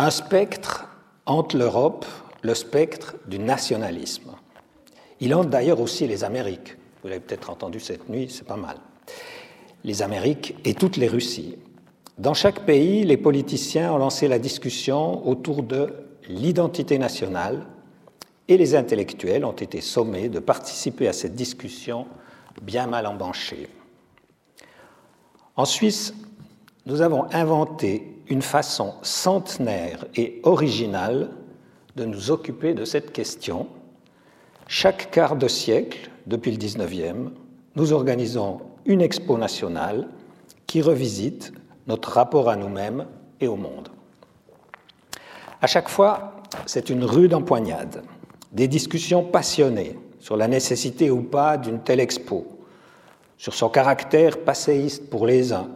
un spectre entre l'Europe, le spectre du nationalisme. Il entre d'ailleurs aussi les Amériques. Vous l'avez peut-être entendu cette nuit, c'est pas mal. Les Amériques et toutes les Russies. Dans chaque pays, les politiciens ont lancé la discussion autour de l'identité nationale et les intellectuels ont été sommés de participer à cette discussion bien mal embanchée. En Suisse, nous avons inventé une façon centenaire et originale de nous occuper de cette question. Chaque quart de siècle, depuis le 19e, nous organisons une expo nationale qui revisite notre rapport à nous-mêmes et au monde. À chaque fois, c'est une rude empoignade, des discussions passionnées sur la nécessité ou pas d'une telle expo, sur son caractère passéiste pour les uns,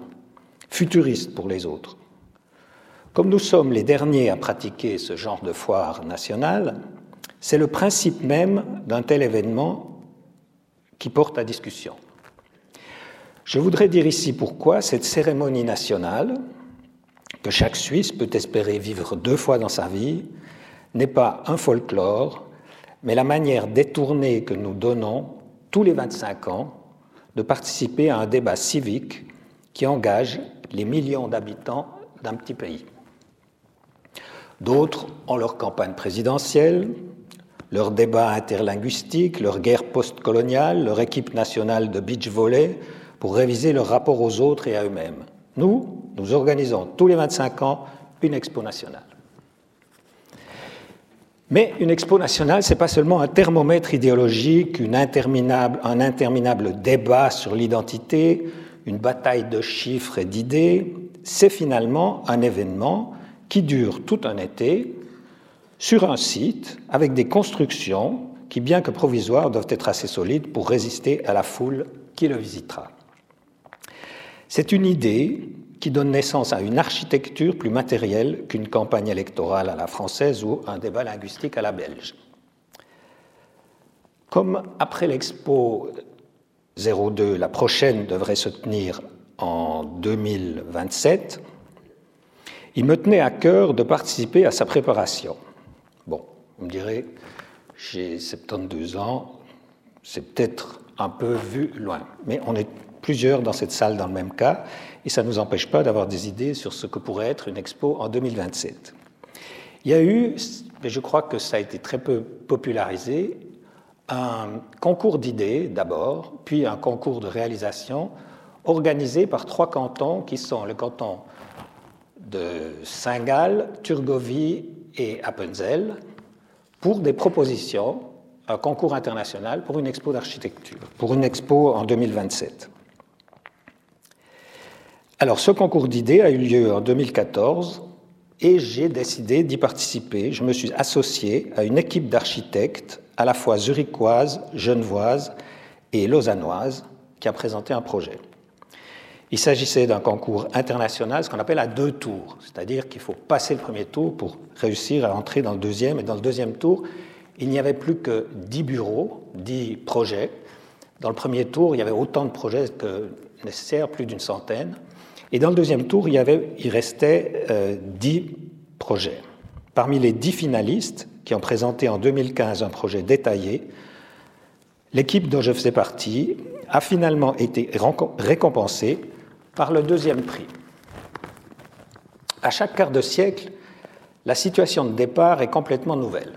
futuriste pour les autres. Comme nous sommes les derniers à pratiquer ce genre de foire nationale, c'est le principe même d'un tel événement qui porte à discussion. Je voudrais dire ici pourquoi cette cérémonie nationale, que chaque Suisse peut espérer vivre deux fois dans sa vie, n'est pas un folklore, mais la manière détournée que nous donnons tous les 25 ans de participer à un débat civique qui engage les millions d'habitants d'un petit pays. D'autres ont leur campagne présidentielle, leur débat interlinguistique, leur guerre postcoloniale, leur équipe nationale de beach volley, pour réviser leur rapport aux autres et à eux-mêmes. Nous, nous organisons tous les 25 ans une expo nationale. Mais une expo nationale, ce n'est pas seulement un thermomètre idéologique, une interminable, un interminable débat sur l'identité, une bataille de chiffres et d'idées, c'est finalement un événement qui dure tout un été sur un site avec des constructions qui, bien que provisoires, doivent être assez solides pour résister à la foule qui le visitera. C'est une idée qui donne naissance à une architecture plus matérielle qu'une campagne électorale à la française ou un débat linguistique à la belge. Comme après l'Expo 02, la prochaine devrait se tenir en 2027, il me tenait à cœur de participer à sa préparation. Bon, vous me direz, j'ai 72 ans, c'est peut-être un peu vu loin, mais on est plusieurs dans cette salle dans le même cas, et ça ne nous empêche pas d'avoir des idées sur ce que pourrait être une expo en 2027. Il y a eu, mais je crois que ça a été très peu popularisé, un concours d'idées d'abord, puis un concours de réalisation organisé par trois cantons qui sont le canton de Saint-Gall, Turgovie et Appenzell pour des propositions, un concours international pour une expo d'architecture, pour une expo en 2027. Alors, ce concours d'idées a eu lieu en 2014 et j'ai décidé d'y participer. Je me suis associé à une équipe d'architectes à la fois zurichoise, genevoise et lausannoise qui a présenté un projet. Il s'agissait d'un concours international, ce qu'on appelle à deux tours, c'est-à-dire qu'il faut passer le premier tour pour réussir à entrer dans le deuxième. Et dans le deuxième tour, il n'y avait plus que dix bureaux, dix projets. Dans le premier tour, il y avait autant de projets que nécessaire, plus d'une centaine. Et dans le deuxième tour, il, y avait, restait euh, dix projets. Parmi les dix finalistes qui ont présenté en 2015 un projet détaillé, l'équipe dont je faisais partie a finalement été récompensée par le deuxième prix. À chaque quart de siècle, la situation de départ est complètement nouvelle.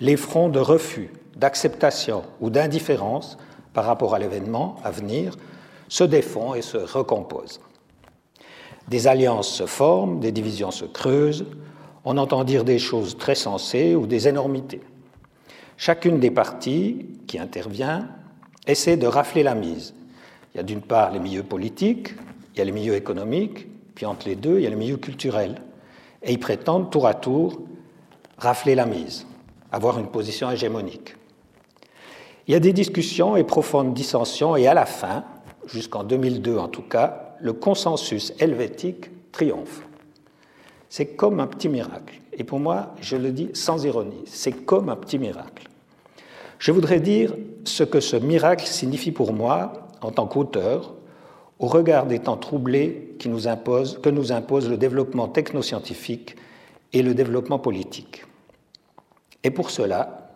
Les fronts de refus, d'acceptation ou d'indifférence par rapport à l'événement à venir se défont et se recomposent. Des alliances se forment, des divisions se creusent, on entend dire des choses très sensées ou des énormités. Chacune des parties qui intervient essaie de rafler la mise. Il y a d'une part les milieux politiques, il y a les milieux économiques, puis entre les deux, il y a les milieux culturels. Et ils prétendent tour à tour rafler la mise, avoir une position hégémonique. Il y a des discussions et profondes dissensions, et à la fin, jusqu'en 2002 en tout cas, le consensus helvétique triomphe. C'est comme un petit miracle. Et pour moi, je le dis sans ironie, c'est comme un petit miracle. Je voudrais dire ce que ce miracle signifie pour moi en tant qu'auteur, au regard des temps troublés nous que nous impose le développement technoscientifique et le développement politique. Et pour cela,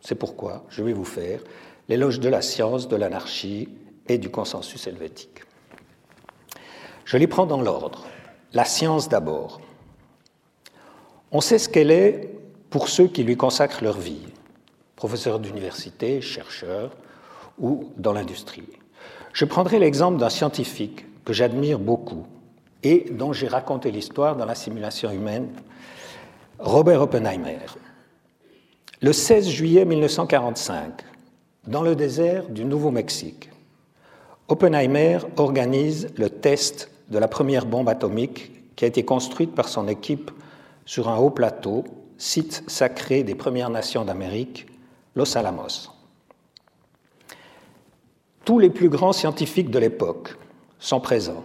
c'est pourquoi je vais vous faire l'éloge de la science, de l'anarchie et du consensus helvétique. Je les prends dans l'ordre. La science d'abord. On sait ce qu'elle est pour ceux qui lui consacrent leur vie, professeurs d'université, chercheurs ou dans l'industrie. Je prendrai l'exemple d'un scientifique que j'admire beaucoup et dont j'ai raconté l'histoire dans la simulation humaine, Robert Oppenheimer. Le 16 juillet 1945, dans le désert du Nouveau-Mexique, Oppenheimer organise le test de la première bombe atomique qui a été construite par son équipe sur un haut plateau, site sacré des Premières Nations d'Amérique, Los Alamos. Tous les plus grands scientifiques de l'époque sont présents,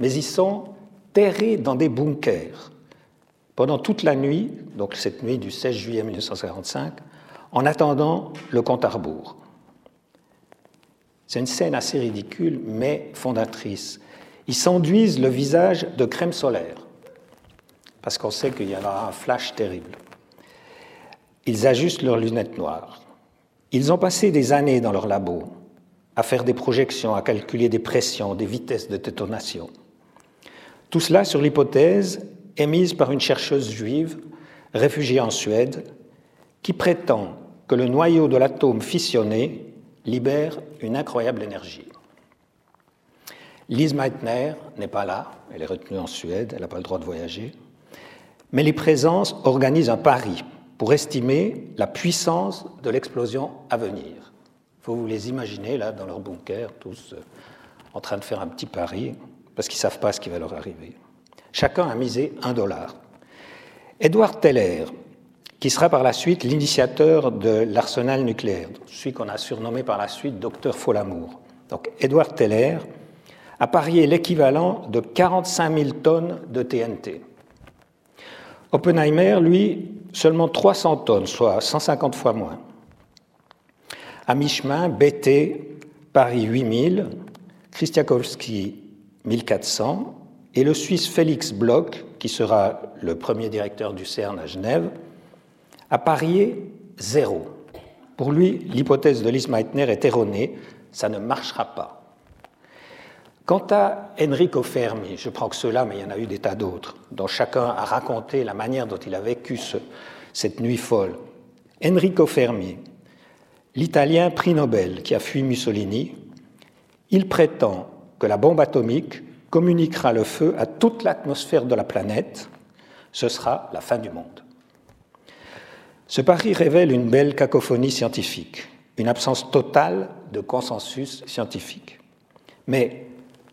mais ils sont terrés dans des bunkers pendant toute la nuit, donc cette nuit du 16 juillet 1945, en attendant le compte à rebours. C'est une scène assez ridicule, mais fondatrice. Ils s'enduisent le visage de crème solaire, parce qu'on sait qu'il y aura un flash terrible. Ils ajustent leurs lunettes noires. Ils ont passé des années dans leur labo à faire des projections, à calculer des pressions, des vitesses de détonation. Tout cela sur l'hypothèse émise par une chercheuse juive réfugiée en Suède qui prétend que le noyau de l'atome fissionné libère une incroyable énergie. Lise Meitner n'est pas là, elle est retenue en Suède, elle n'a pas le droit de voyager, mais les présences organisent un pari pour estimer la puissance de l'explosion à venir. Il faut vous les imaginer là dans leur bunker, tous euh, en train de faire un petit pari, parce qu'ils ne savent pas ce qui va leur arriver. Chacun a misé un dollar. Edward Teller, qui sera par la suite l'initiateur de l'arsenal nucléaire, celui qu'on a surnommé par la suite Docteur Folamour. Donc Edward Teller a parié l'équivalent de 45 000 tonnes de TNT. Oppenheimer, lui, seulement 300 tonnes, soit 150 fois moins. À mi-chemin, BT, Paris 8000, Christiakowski 1400 et le Suisse Félix Bloch, qui sera le premier directeur du CERN à Genève, a parié zéro. Pour lui, l'hypothèse de Lise Meitner est erronée, ça ne marchera pas. Quant à Enrico Fermi, je prends que cela, mais il y en a eu des tas d'autres, dont chacun a raconté la manière dont il a vécu cette nuit folle. Enrico Fermi, l'Italien prix Nobel qui a fui Mussolini, il prétend que la bombe atomique communiquera le feu à toute l'atmosphère de la planète, ce sera la fin du monde. Ce pari révèle une belle cacophonie scientifique, une absence totale de consensus scientifique.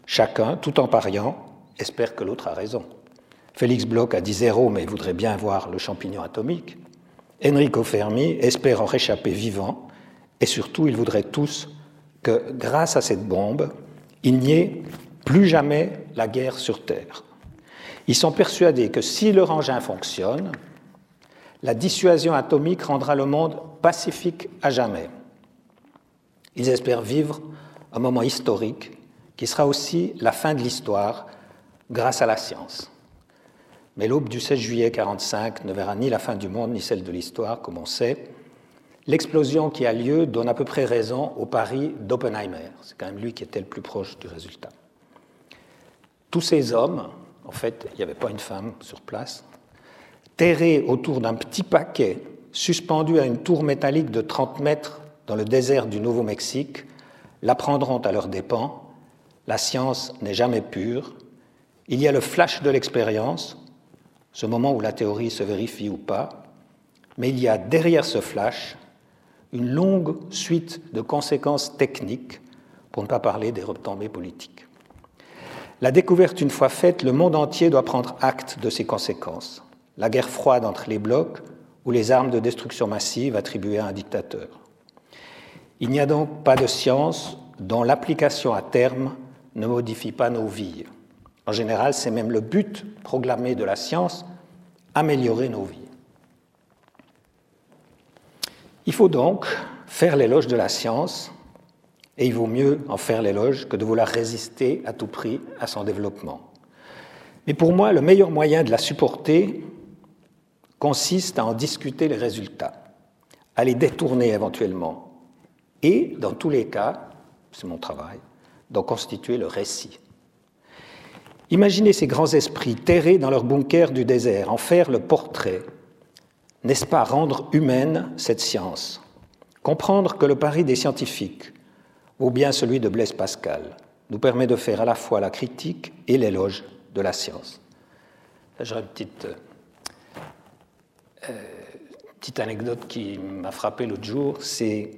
Chacun, tout en pariant, espère que l'autre a raison. Félix Bloch a dit zéro, mais voudrait bien voir le champignon atomique. Enrico Fermi espère en réchapper vivant, et surtout, ils voudraient tous que, grâce à cette bombe, il n'y ait plus jamais la guerre sur Terre. Ils sont persuadés que si leur engin fonctionne, la dissuasion atomique rendra le monde pacifique à jamais. Ils espèrent vivre un moment historique qui sera aussi la fin de l'histoire grâce à la science. Mais l'aube du 16 juillet 1945 ne verra ni la fin du monde ni celle de l'histoire, comme on sait. L'explosion qui a lieu donne à peu près raison au pari d'Oppenheimer. C'est quand même lui qui était le plus proche du résultat. Tous ces hommes, en fait, il n'y avait pas une femme sur place, terrés autour d'un petit paquet suspendu à une tour métallique de 30 mètres dans le désert du Nouveau-Mexique, l'apprendront à leurs dépens. La science n'est jamais pure. Il y a le flash de l'expérience, ce moment où la théorie se vérifie ou pas, mais il y a derrière ce flash une longue suite de conséquences techniques, pour ne pas parler des retombées politiques. La découverte une fois faite, le monde entier doit prendre acte de ses conséquences. La guerre froide entre les blocs ou les armes de destruction massive attribuées à un dictateur. Il n'y a donc pas de science dont l'application à terme ne modifie pas nos vies. En général, c'est même le but proclamé de la science, améliorer nos vies. Il faut donc faire l'éloge de la science et il vaut mieux en faire l'éloge que de vouloir résister à tout prix à son développement. Mais pour moi, le meilleur moyen de la supporter consiste à en discuter les résultats, à les détourner éventuellement, et, dans tous les cas, c'est mon travail, d'en constituer le récit. Imaginez ces grands esprits terrés dans leur bunker du désert, en faire le portrait. N'est-ce pas rendre humaine cette science? Comprendre que le pari des scientifiques, ou bien celui de Blaise Pascal, nous permet de faire à la fois la critique et l'éloge de la science. J'ai une petite, euh, petite anecdote qui m'a frappé l'autre jour. C'est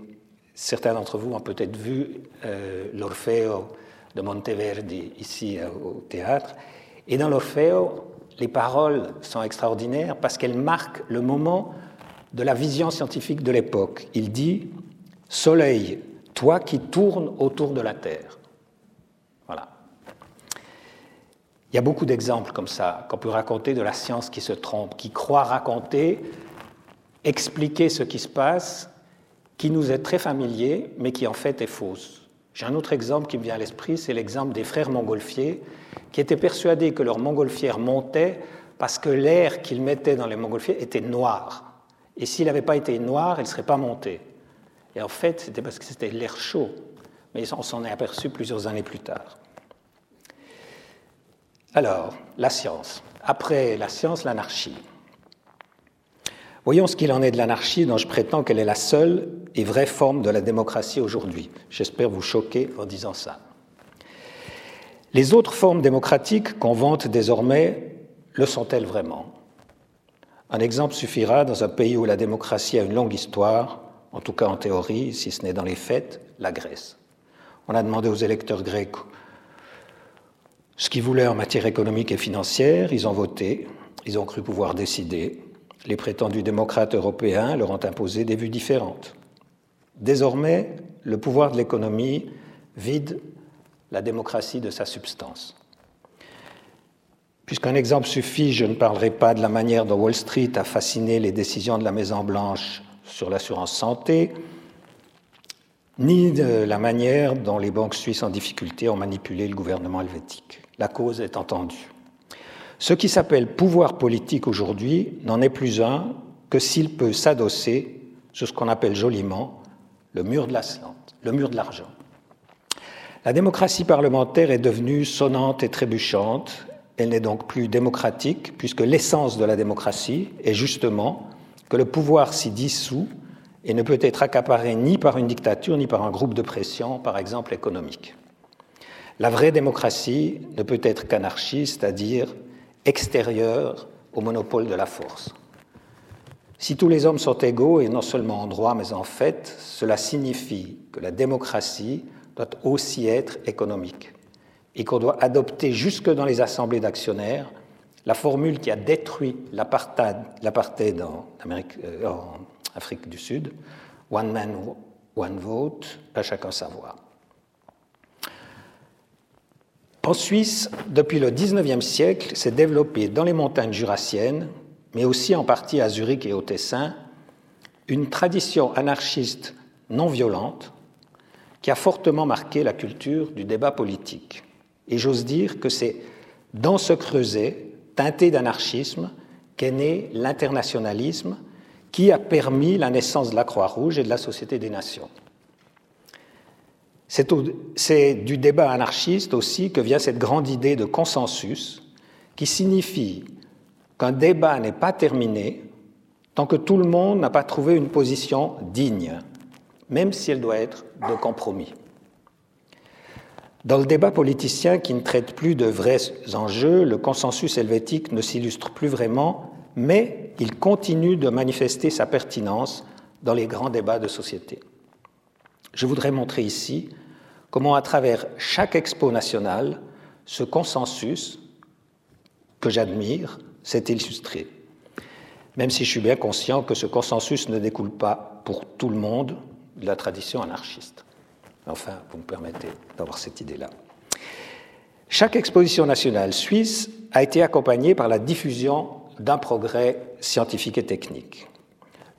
certains d'entre vous ont peut-être vu euh, l'Orfeo de Monteverdi ici euh, au théâtre. Et dans l'Orfeo, les paroles sont extraordinaires parce qu'elles marquent le moment de la vision scientifique de l'époque. Il dit Soleil, toi qui tournes autour de la Terre. Voilà. Il y a beaucoup d'exemples comme ça qu'on peut raconter de la science qui se trompe, qui croit raconter, expliquer ce qui se passe, qui nous est très familier, mais qui en fait est fausse. J'ai un autre exemple qui me vient à l'esprit, c'est l'exemple des frères montgolfiers, qui étaient persuadés que leur montgolfière montait parce que l'air qu'ils mettaient dans les montgolfières était noir. Et s'il n'avait pas été noir, il ne serait pas monté. Et en fait, c'était parce que c'était l'air chaud. Mais on s'en est aperçu plusieurs années plus tard. Alors, la science. Après la science, l'anarchie. Voyons ce qu'il en est de l'anarchie dont je prétends qu'elle est la seule et vraie forme de la démocratie aujourd'hui. J'espère vous choquer en disant ça. Les autres formes démocratiques qu'on vante désormais, le sont-elles vraiment? Un exemple suffira dans un pays où la démocratie a une longue histoire, en tout cas en théorie, si ce n'est dans les faits, la Grèce. On a demandé aux électeurs grecs ce qu'ils voulaient en matière économique et financière, ils ont voté, ils ont cru pouvoir décider, les prétendus démocrates européens leur ont imposé des vues différentes. Désormais, le pouvoir de l'économie vide la démocratie de sa substance. Puisqu'un exemple suffit, je ne parlerai pas de la manière dont Wall Street a fasciné les décisions de la Maison-Blanche sur l'assurance santé, ni de la manière dont les banques suisses en difficulté ont manipulé le gouvernement helvétique. La cause est entendue. Ce qui s'appelle pouvoir politique aujourd'hui n'en est plus un que s'il peut s'adosser sur ce qu'on appelle joliment le mur de la le mur de l'argent. La démocratie parlementaire est devenue sonnante et trébuchante. Elle n'est donc plus démocratique, puisque l'essence de la démocratie est justement que le pouvoir s'y dissout et ne peut être accaparé ni par une dictature ni par un groupe de pression, par exemple économique. La vraie démocratie ne peut être qu'anarchiste, c'est-à-dire extérieure au monopole de la force. Si tous les hommes sont égaux, et non seulement en droit, mais en fait, cela signifie que la démocratie doit aussi être économique et qu'on doit adopter jusque dans les assemblées d'actionnaires la formule qui a détruit l'apartheid en, euh, en Afrique du Sud, One man, one vote, à chacun savoir. En Suisse, depuis le XIXe siècle, s'est développée dans les montagnes jurassiennes, mais aussi en partie à Zurich et au Tessin, une tradition anarchiste non violente qui a fortement marqué la culture du débat politique. Et j'ose dire que c'est dans ce creuset teinté d'anarchisme qu'est né l'internationalisme qui a permis la naissance de la Croix-Rouge et de la Société des Nations. C'est du débat anarchiste aussi que vient cette grande idée de consensus qui signifie qu'un débat n'est pas terminé tant que tout le monde n'a pas trouvé une position digne, même si elle doit être de compromis. Dans le débat politicien qui ne traite plus de vrais enjeux, le consensus helvétique ne s'illustre plus vraiment, mais il continue de manifester sa pertinence dans les grands débats de société. Je voudrais montrer ici comment, à travers chaque expo nationale, ce consensus que j'admire s'est illustré. Même si je suis bien conscient que ce consensus ne découle pas pour tout le monde de la tradition anarchiste. Enfin, vous me permettez d'avoir cette idée-là. Chaque exposition nationale suisse a été accompagnée par la diffusion d'un progrès scientifique et technique.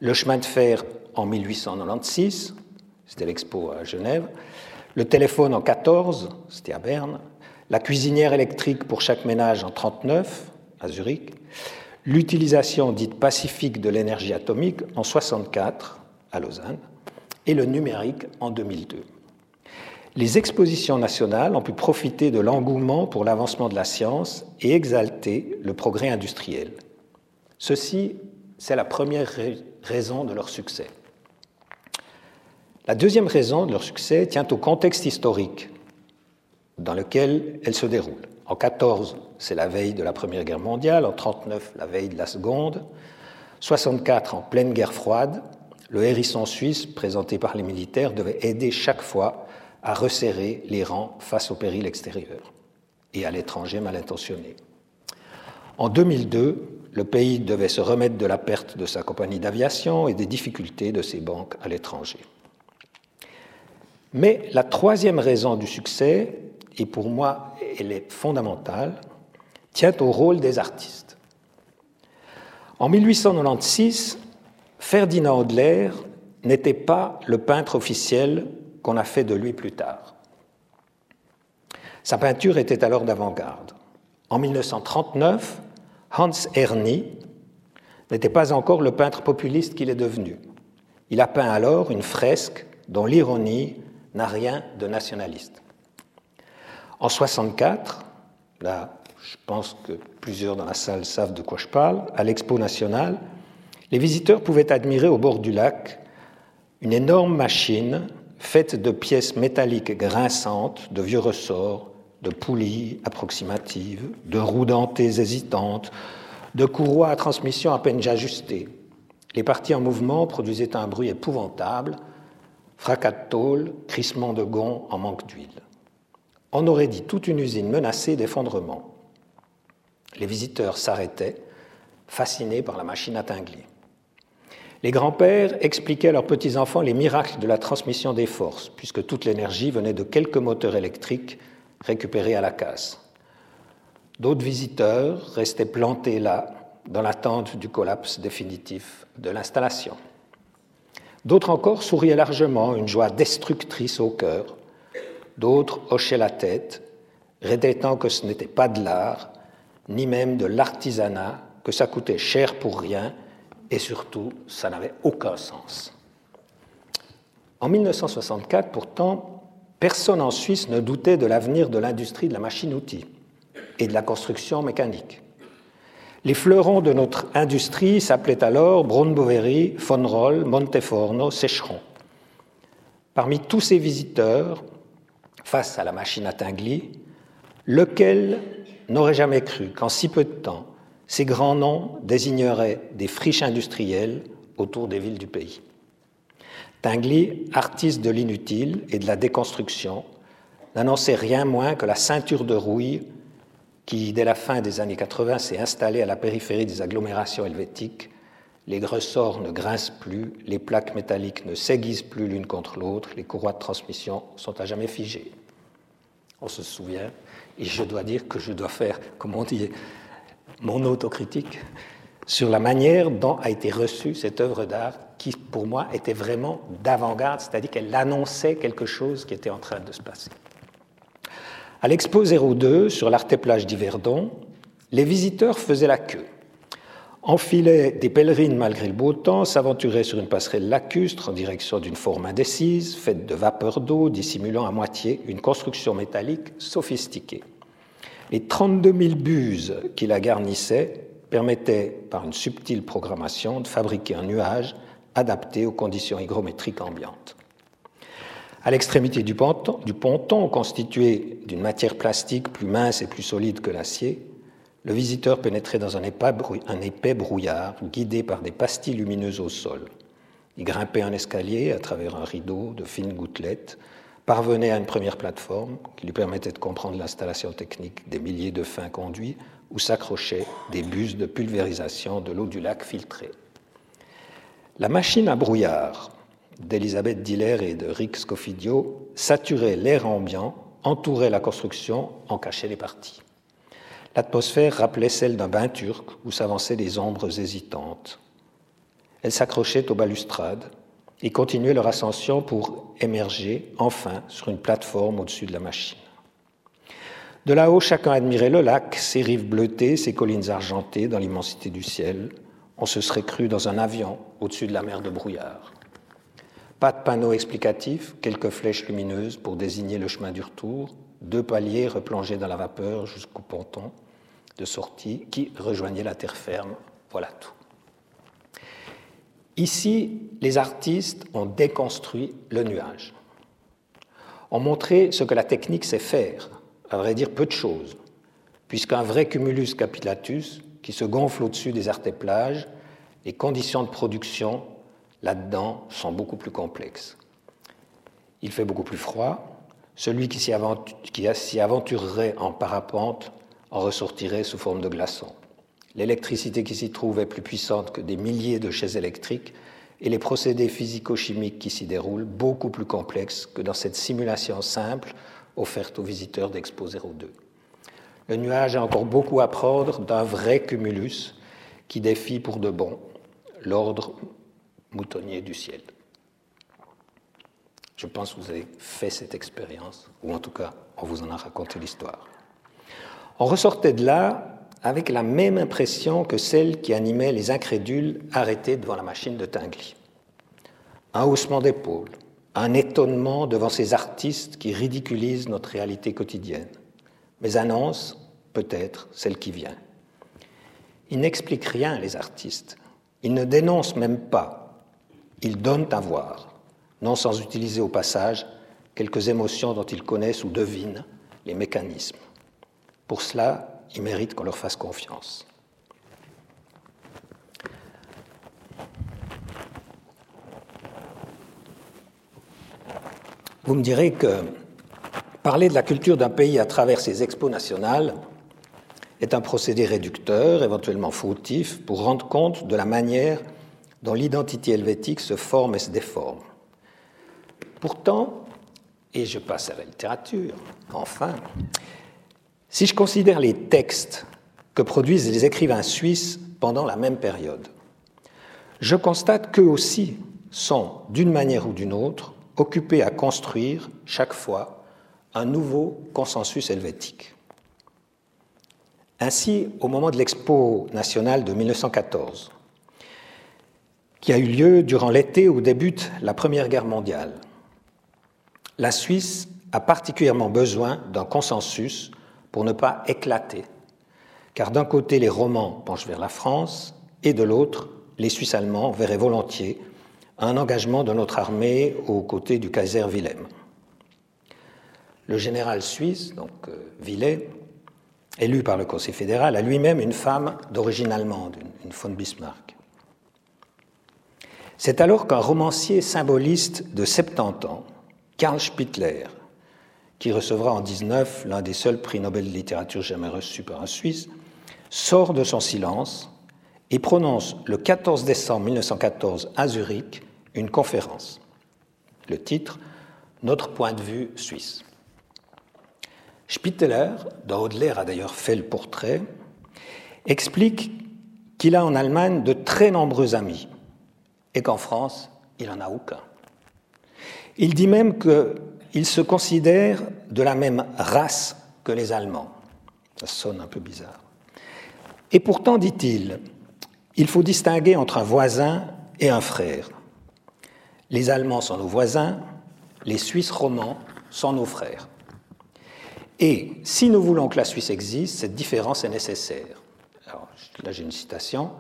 Le chemin de fer en 1896, c'était l'expo à Genève, le téléphone en 14, c'était à Berne, la cuisinière électrique pour chaque ménage en 39, à Zurich, l'utilisation dite pacifique de l'énergie atomique en 1964 à Lausanne et le numérique en 2002. Les expositions nationales ont pu profiter de l'engouement pour l'avancement de la science et exalter le progrès industriel. Ceci, c'est la première raison de leur succès. La deuxième raison de leur succès tient au contexte historique dans lequel elles se déroulent. En 14, c'est la veille de la Première Guerre mondiale, en 39, la veille de la Seconde, 64 en pleine guerre froide, le hérisson suisse, présenté par les militaires, devait aider chaque fois à resserrer les rangs face au péril extérieur et à l'étranger mal intentionné. En 2002, le pays devait se remettre de la perte de sa compagnie d'aviation et des difficultés de ses banques à l'étranger. Mais la troisième raison du succès, et pour moi elle est fondamentale, tient au rôle des artistes. En 1896, Ferdinand Hodler n'était pas le peintre officiel qu'on a fait de lui plus tard. Sa peinture était alors d'avant-garde. En 1939, Hans Erni n'était pas encore le peintre populiste qu'il est devenu. Il a peint alors une fresque dont l'ironie n'a rien de nationaliste. En 64, là, je pense que plusieurs dans la salle savent de quoi je parle, à l'Expo nationale, les visiteurs pouvaient admirer au bord du lac une énorme machine faite de pièces métalliques grinçantes, de vieux ressorts, de poulies approximatives, de roues dentées hésitantes, de courroies à transmission à peine ajustées. Les parties en mouvement produisaient un bruit épouvantable, fracas de tôle, crissement de gonds en manque d'huile. On aurait dit toute une usine menacée d'effondrement. Les visiteurs s'arrêtaient, fascinés par la machine à tingler. Les grands-pères expliquaient à leurs petits-enfants les miracles de la transmission des forces, puisque toute l'énergie venait de quelques moteurs électriques récupérés à la casse. D'autres visiteurs restaient plantés là, dans l'attente du collapse définitif de l'installation. D'autres encore souriaient largement, une joie destructrice au cœur. D'autres hochaient la tête, répétant que ce n'était pas de l'art, ni même de l'artisanat, que ça coûtait cher pour rien, et surtout, ça n'avait aucun sens. En 1964, pourtant, personne en Suisse ne doutait de l'avenir de l'industrie de la machine-outil et de la construction mécanique. Les fleurons de notre industrie s'appelaient alors Braun-Boveri, Von Roll, Monteforno, Sécheron. Parmi tous ces visiteurs, face à la machine à Tingli, lequel n'aurait jamais cru qu'en si peu de temps, ces grands noms désigneraient des friches industrielles autour des villes du pays? Tingli, artiste de l'inutile et de la déconstruction, n'annonçait rien moins que la ceinture de rouille qui, dès la fin des années 80, s'est installé à la périphérie des agglomérations helvétiques. Les ressorts ne grincent plus, les plaques métalliques ne s'aiguisent plus l'une contre l'autre, les courroies de transmission sont à jamais figées. On se souvient, et je dois dire que je dois faire, comme on dit, mon autocritique sur la manière dont a été reçue cette œuvre d'art qui, pour moi, était vraiment d'avant-garde, c'est-à-dire qu'elle annonçait quelque chose qui était en train de se passer. À l'Expo 02 sur l'Arteplage d'Yverdon, les visiteurs faisaient la queue, enfilaient des pèlerines malgré le beau temps, s'aventuraient sur une passerelle lacustre en direction d'une forme indécise, faite de vapeur d'eau, dissimulant à moitié une construction métallique sophistiquée. Les 32 000 buses qui la garnissaient permettaient, par une subtile programmation, de fabriquer un nuage adapté aux conditions hygrométriques ambiantes. À l'extrémité du ponton, constitué d'une matière plastique plus mince et plus solide que l'acier, le visiteur pénétrait dans un épais brouillard guidé par des pastilles lumineuses au sol. Il grimpait un escalier à travers un rideau de fines gouttelettes, parvenait à une première plateforme qui lui permettait de comprendre l'installation technique des milliers de fins conduits où s'accrochaient des buses de pulvérisation de l'eau du lac filtrée. La machine à brouillard d'Elisabeth Diller et de Rick Scofidio saturait l'air ambiant, entourait la construction, en cachait les parties. L'atmosphère rappelait celle d'un bain turc où s'avançaient des ombres hésitantes. Elles s'accrochaient aux balustrades et continuaient leur ascension pour émerger enfin sur une plateforme au-dessus de la machine. De là-haut, chacun admirait le lac, ses rives bleutées, ses collines argentées dans l'immensité du ciel. On se serait cru dans un avion au-dessus de la mer de brouillard. Pas de panneau explicatif, quelques flèches lumineuses pour désigner le chemin du retour, deux paliers replongés dans la vapeur jusqu'au ponton de sortie qui rejoignait la terre ferme. Voilà tout. Ici, les artistes ont déconstruit le nuage, ont montré ce que la technique sait faire, à vrai dire peu de choses, puisqu'un vrai cumulus capillatus qui se gonfle au-dessus des artéplages, les conditions de production là-dedans sont beaucoup plus complexes. Il fait beaucoup plus froid. Celui qui s'y aventurerait en parapente en ressortirait sous forme de glaçons. L'électricité qui s'y trouve est plus puissante que des milliers de chaises électriques et les procédés physico-chimiques qui s'y déroulent beaucoup plus complexes que dans cette simulation simple offerte aux visiteurs d'Expo 02. Le nuage a encore beaucoup à prendre d'un vrai cumulus qui défie pour de bon l'ordre moutonnier du ciel. Je pense que vous avez fait cette expérience, ou en tout cas, on vous en a raconté l'histoire. On ressortait de là avec la même impression que celle qui animait les incrédules arrêtés devant la machine de Tinguely. Un haussement d'épaule, un étonnement devant ces artistes qui ridiculisent notre réalité quotidienne, mais annoncent peut-être celle qui vient. Ils n'expliquent rien, les artistes. Ils ne dénoncent même pas. Ils donnent à voir, non sans utiliser au passage quelques émotions dont ils connaissent ou devinent les mécanismes. Pour cela, ils méritent qu'on leur fasse confiance. Vous me direz que parler de la culture d'un pays à travers ses expos nationales est un procédé réducteur, éventuellement fautif, pour rendre compte de la manière dont l'identité helvétique se forme et se déforme. Pourtant, et je passe à la littérature, enfin, si je considère les textes que produisent les écrivains suisses pendant la même période, je constate qu'eux aussi sont, d'une manière ou d'une autre, occupés à construire chaque fois un nouveau consensus helvétique. Ainsi, au moment de l'Expo nationale de 1914, qui a eu lieu durant l'été où débute la Première Guerre mondiale, la Suisse a particulièrement besoin d'un consensus pour ne pas éclater, car d'un côté les romans penchent vers la France et de l'autre les Suisses allemands verraient volontiers un engagement de notre armée aux côtés du Kaiser Wilhelm. Le général suisse, donc euh, élu par le Conseil fédéral, a lui-même une femme d'origine allemande, une von Bismarck. C'est alors qu'un romancier symboliste de 70 ans, Karl Spittler, qui recevra en 19 l'un des seuls prix Nobel de littérature jamais reçus par un Suisse, sort de son silence et prononce le 14 décembre 1914 à Zurich une conférence. Le titre Notre point de vue suisse. Spittler, dont Audelaire a d'ailleurs fait le portrait, explique qu'il a en Allemagne de très nombreux amis et qu'en France, il n'en a aucun. Il dit même qu'il se considère de la même race que les Allemands. Ça sonne un peu bizarre. Et pourtant, dit-il, il faut distinguer entre un voisin et un frère. Les Allemands sont nos voisins, les Suisses romans sont nos frères. Et si nous voulons que la Suisse existe, cette différence est nécessaire. Là, j'ai une citation.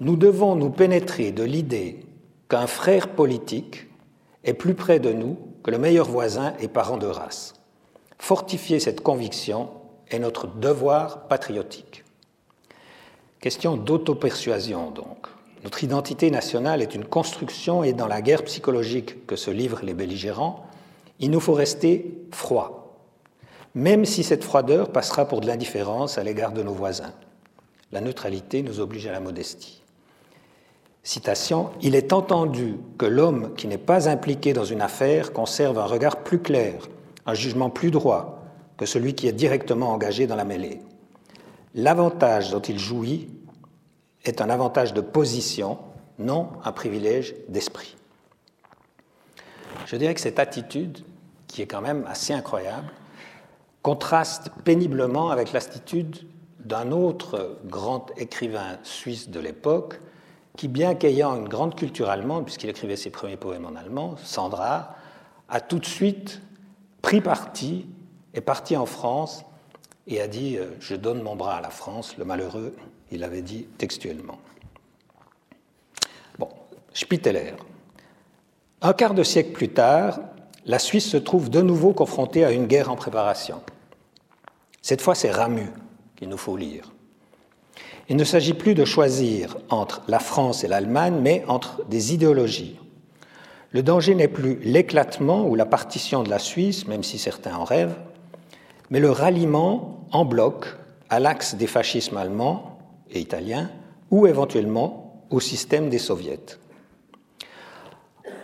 Nous devons nous pénétrer de l'idée qu'un frère politique est plus près de nous que le meilleur voisin et parent de race. Fortifier cette conviction est notre devoir patriotique. Question d'auto-persuasion, donc. Notre identité nationale est une construction et dans la guerre psychologique que se livrent les belligérants, il nous faut rester froid, même si cette froideur passera pour de l'indifférence à l'égard de nos voisins. La neutralité nous oblige à la modestie. Citation Il est entendu que l'homme qui n'est pas impliqué dans une affaire conserve un regard plus clair, un jugement plus droit que celui qui est directement engagé dans la mêlée. L'avantage dont il jouit est un avantage de position, non un privilège d'esprit. Je dirais que cette attitude, qui est quand même assez incroyable, contraste péniblement avec l'attitude d'un autre grand écrivain suisse de l'époque, qui, bien qu'ayant une grande culture allemande, puisqu'il écrivait ses premiers poèmes en allemand, Sandra, a tout de suite pris parti, est parti en France et a dit euh, Je donne mon bras à la France, le malheureux, il avait dit textuellement. Bon, Spitteler. Un quart de siècle plus tard, la Suisse se trouve de nouveau confrontée à une guerre en préparation. Cette fois, c'est Ramu qu'il nous faut lire. Il ne s'agit plus de choisir entre la France et l'Allemagne, mais entre des idéologies. Le danger n'est plus l'éclatement ou la partition de la Suisse, même si certains en rêvent, mais le ralliement en bloc à l'axe des fascismes allemands et italiens ou éventuellement au système des soviets.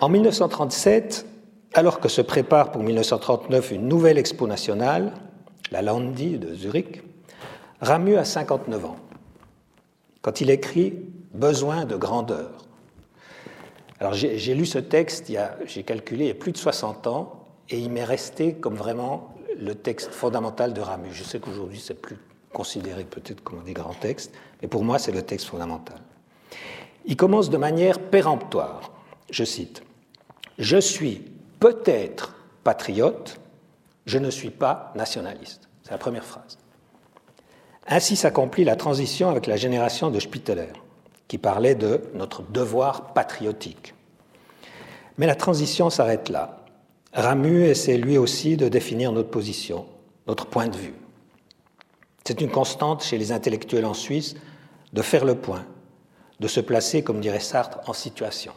En 1937, alors que se prépare pour 1939 une nouvelle expo nationale, la Landi de Zurich, Ramu a 59 ans quand il écrit Besoin de grandeur. Alors j'ai lu ce texte, j'ai calculé, il y a plus de 60 ans, et il m'est resté comme vraiment le texte fondamental de Ramu. Je sais qu'aujourd'hui c'est plus considéré peut-être comme des grands textes, mais pour moi c'est le texte fondamental. Il commence de manière péremptoire. Je cite Je suis peut-être patriote, je ne suis pas nationaliste. C'est la première phrase. Ainsi s'accomplit la transition avec la génération de Spitteler, qui parlait de notre devoir patriotique. Mais la transition s'arrête là. Ramu essaie lui aussi de définir notre position, notre point de vue. C'est une constante chez les intellectuels en Suisse de faire le point, de se placer, comme dirait Sartre, en situation.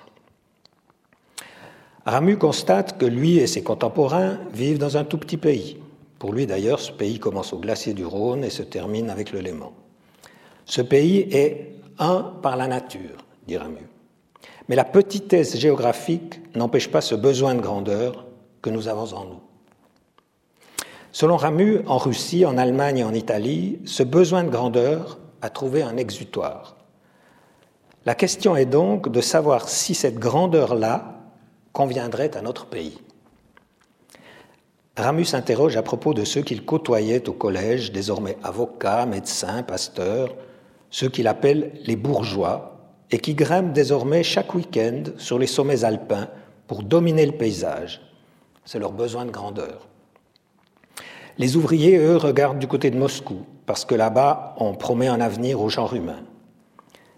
Ramu constate que lui et ses contemporains vivent dans un tout petit pays, pour lui d'ailleurs, ce pays commence au glacier du Rhône et se termine avec le Léman. Ce pays est un par la nature, dit Ramu. Mais la petitesse géographique n'empêche pas ce besoin de grandeur que nous avons en nous. Selon Ramu, en Russie, en Allemagne et en Italie, ce besoin de grandeur a trouvé un exutoire. La question est donc de savoir si cette grandeur-là conviendrait à notre pays. Ramus s'interroge à propos de ceux qu'il côtoyait au collège, désormais avocats, médecins, pasteurs, ceux qu'il appelle les bourgeois, et qui grimpent désormais chaque week-end sur les sommets alpins pour dominer le paysage. C'est leur besoin de grandeur. Les ouvriers, eux, regardent du côté de Moscou, parce que là-bas, on promet un avenir au genre humain.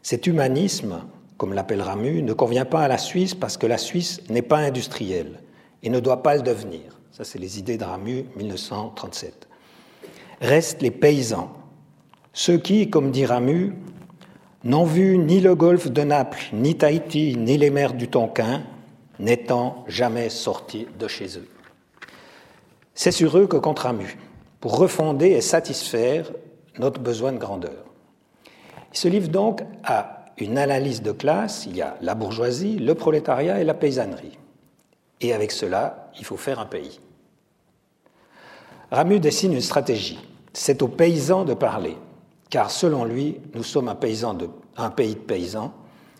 Cet humanisme, comme l'appelle Ramu, ne convient pas à la Suisse parce que la Suisse n'est pas industrielle et ne doit pas le devenir. Ça, c'est les idées de Ramu, 1937. Restent les paysans, ceux qui, comme dit Ramu, n'ont vu ni le golfe de Naples, ni Tahiti, ni les mers du Tonkin, n'étant jamais sortis de chez eux. C'est sur eux que compte Ramu, pour refonder et satisfaire notre besoin de grandeur. Il se livre donc à une analyse de classe, il y a la bourgeoisie, le prolétariat et la paysannerie. Et avec cela, il faut faire un pays. Ramu dessine une stratégie. C'est aux paysans de parler, car selon lui, nous sommes un, paysan pays de paysans,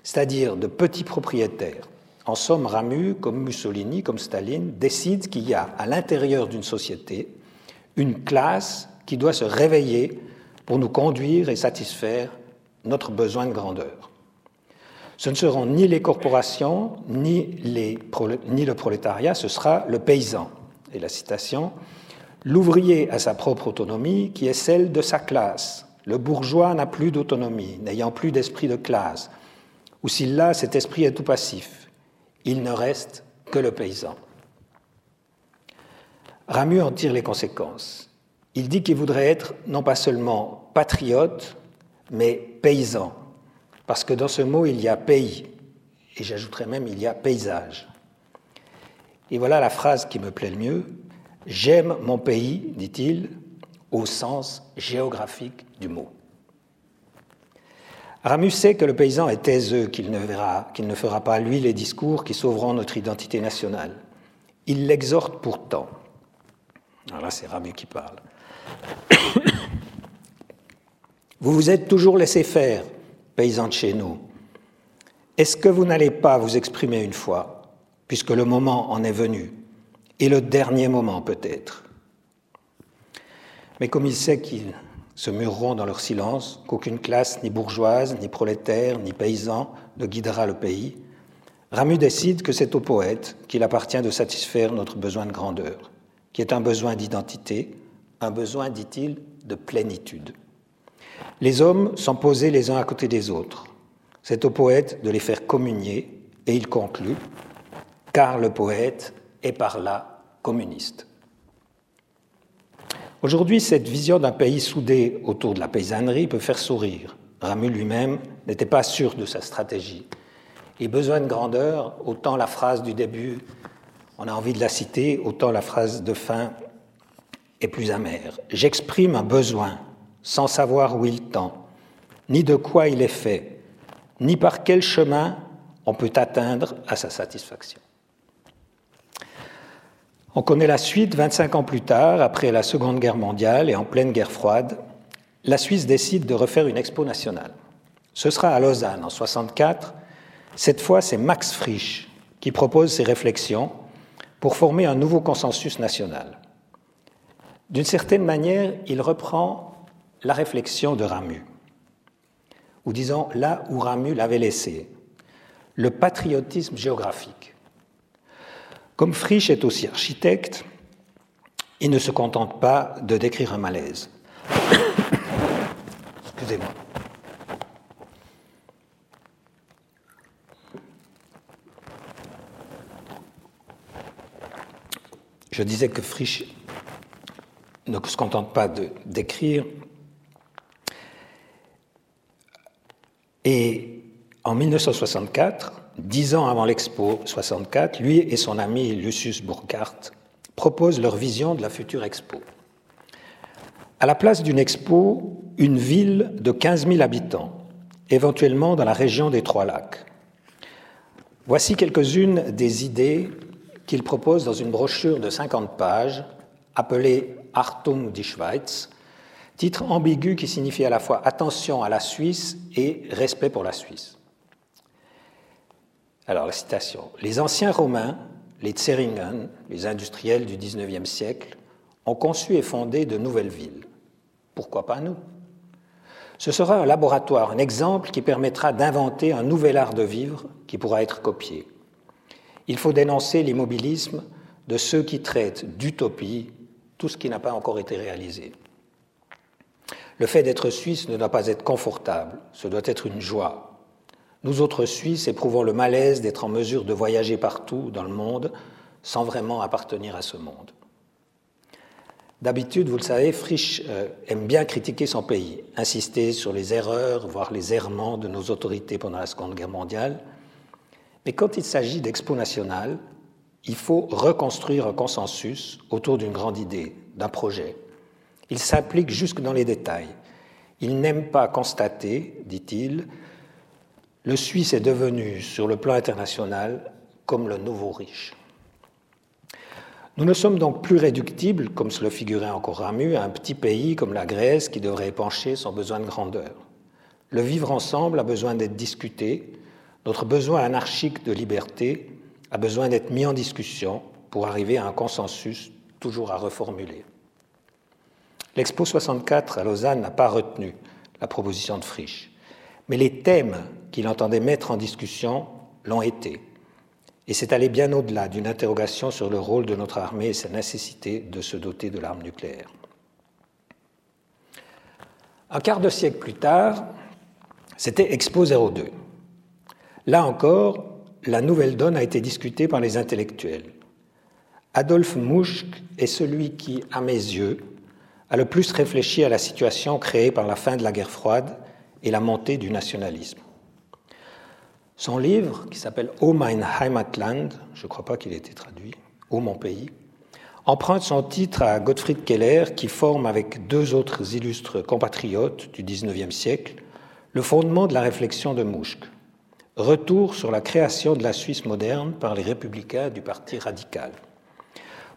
c'est-à-dire de petits propriétaires. En somme, Ramu, comme Mussolini, comme Staline, décide qu'il y a à l'intérieur d'une société une classe qui doit se réveiller pour nous conduire et satisfaire notre besoin de grandeur. Ce ne seront ni les corporations, ni, ni le prolétariat, ce sera le paysan. Et la citation, L'ouvrier a sa propre autonomie qui est celle de sa classe. Le bourgeois n'a plus d'autonomie, n'ayant plus d'esprit de classe. Ou s'il l'a, cet esprit est tout passif. Il ne reste que le paysan. Ramu en tire les conséquences. Il dit qu'il voudrait être non pas seulement patriote, mais paysan, parce que dans ce mot il y a pays, et j'ajouterais même il y a paysage. Et voilà la phrase qui me plaît le mieux. J'aime mon pays, dit-il, au sens géographique du mot. Ramus sait que le paysan est taiseux, qu'il ne, verra, qu'il ne fera pas lui les discours qui sauveront notre identité nationale. Il l'exhorte pourtant. Alors là, c'est Ramus qui parle. vous vous êtes toujours laissé faire, paysan de chez nous. Est-ce que vous n'allez pas vous exprimer une fois, puisque le moment en est venu et le dernier moment peut-être. Mais comme il sait qu'ils se mureront dans leur silence, qu'aucune classe, ni bourgeoise, ni prolétaire, ni paysan, ne guidera le pays, Ramu décide que c'est au poète qu'il appartient de satisfaire notre besoin de grandeur, qui est un besoin d'identité, un besoin, dit-il, de plénitude. Les hommes sont posés les uns à côté des autres. C'est au poète de les faire communier, et il conclut, car le poète est par là communiste. Aujourd'hui, cette vision d'un pays soudé autour de la paysannerie peut faire sourire. Ramu lui-même n'était pas sûr de sa stratégie. Et besoin de grandeur, autant la phrase du début, on a envie de la citer, autant la phrase de fin est plus amère. J'exprime un besoin sans savoir où il tend, ni de quoi il est fait, ni par quel chemin on peut atteindre à sa satisfaction. On connaît la suite 25 ans plus tard, après la Seconde Guerre mondiale et en pleine guerre froide. La Suisse décide de refaire une expo nationale. Ce sera à Lausanne en 64. Cette fois, c'est Max Frisch qui propose ses réflexions pour former un nouveau consensus national. D'une certaine manière, il reprend la réflexion de Ramu, ou disons là où Ramu l'avait laissé, le patriotisme géographique. Comme Frisch est aussi architecte, il ne se contente pas de décrire un malaise. Excusez-moi. Je disais que Frisch ne se contente pas de décrire. Et en 1964, dix ans avant l'Expo 64, lui et son ami Lucius Burkhardt proposent leur vision de la future Expo. À la place d'une Expo, une ville de 15 000 habitants, éventuellement dans la région des Trois Lacs. Voici quelques-unes des idées qu'il propose dans une brochure de 50 pages appelée Achtung die Schweiz, titre ambigu qui signifie à la fois attention à la Suisse et respect pour la Suisse. Alors la citation. Les anciens Romains, les Zeringen, les industriels du XIXe siècle, ont conçu et fondé de nouvelles villes. Pourquoi pas nous? Ce sera un laboratoire, un exemple qui permettra d'inventer un nouvel art de vivre qui pourra être copié. Il faut dénoncer l'immobilisme de ceux qui traitent d'utopie tout ce qui n'a pas encore été réalisé. Le fait d'être suisse ne doit pas être confortable, ce doit être une joie, nous autres Suisses éprouvons le malaise d'être en mesure de voyager partout dans le monde sans vraiment appartenir à ce monde. D'habitude, vous le savez, Frisch euh, aime bien critiquer son pays, insister sur les erreurs, voire les errements de nos autorités pendant la Seconde Guerre mondiale. Mais quand il s'agit d'Expo nationale, il faut reconstruire un consensus autour d'une grande idée, d'un projet. Il s'applique jusque dans les détails. Il n'aime pas constater, dit-il, le Suisse est devenu, sur le plan international, comme le nouveau riche. Nous ne sommes donc plus réductibles, comme se le figurait encore Ramu, à un petit pays comme la Grèce qui devrait épancher son besoin de grandeur. Le vivre ensemble a besoin d'être discuté, notre besoin anarchique de liberté a besoin d'être mis en discussion pour arriver à un consensus toujours à reformuler. L'Expo 64 à Lausanne n'a pas retenu la proposition de Frisch, mais les thèmes qu'il entendait mettre en discussion l'ont été. Et c'est allé bien au-delà d'une interrogation sur le rôle de notre armée et sa nécessité de se doter de l'arme nucléaire. Un quart de siècle plus tard, c'était Expo 02. Là encore, la nouvelle donne a été discutée par les intellectuels. Adolphe Mouchk est celui qui, à mes yeux, a le plus réfléchi à la situation créée par la fin de la guerre froide et la montée du nationalisme. Son livre, qui s'appelle O mein Heimatland, je ne crois pas qu'il ait été traduit, O mon pays, emprunte son titre à Gottfried Keller, qui forme avec deux autres illustres compatriotes du XIXe siècle le fondement de la réflexion de Mouchk. Retour sur la création de la Suisse moderne par les républicains du Parti radical.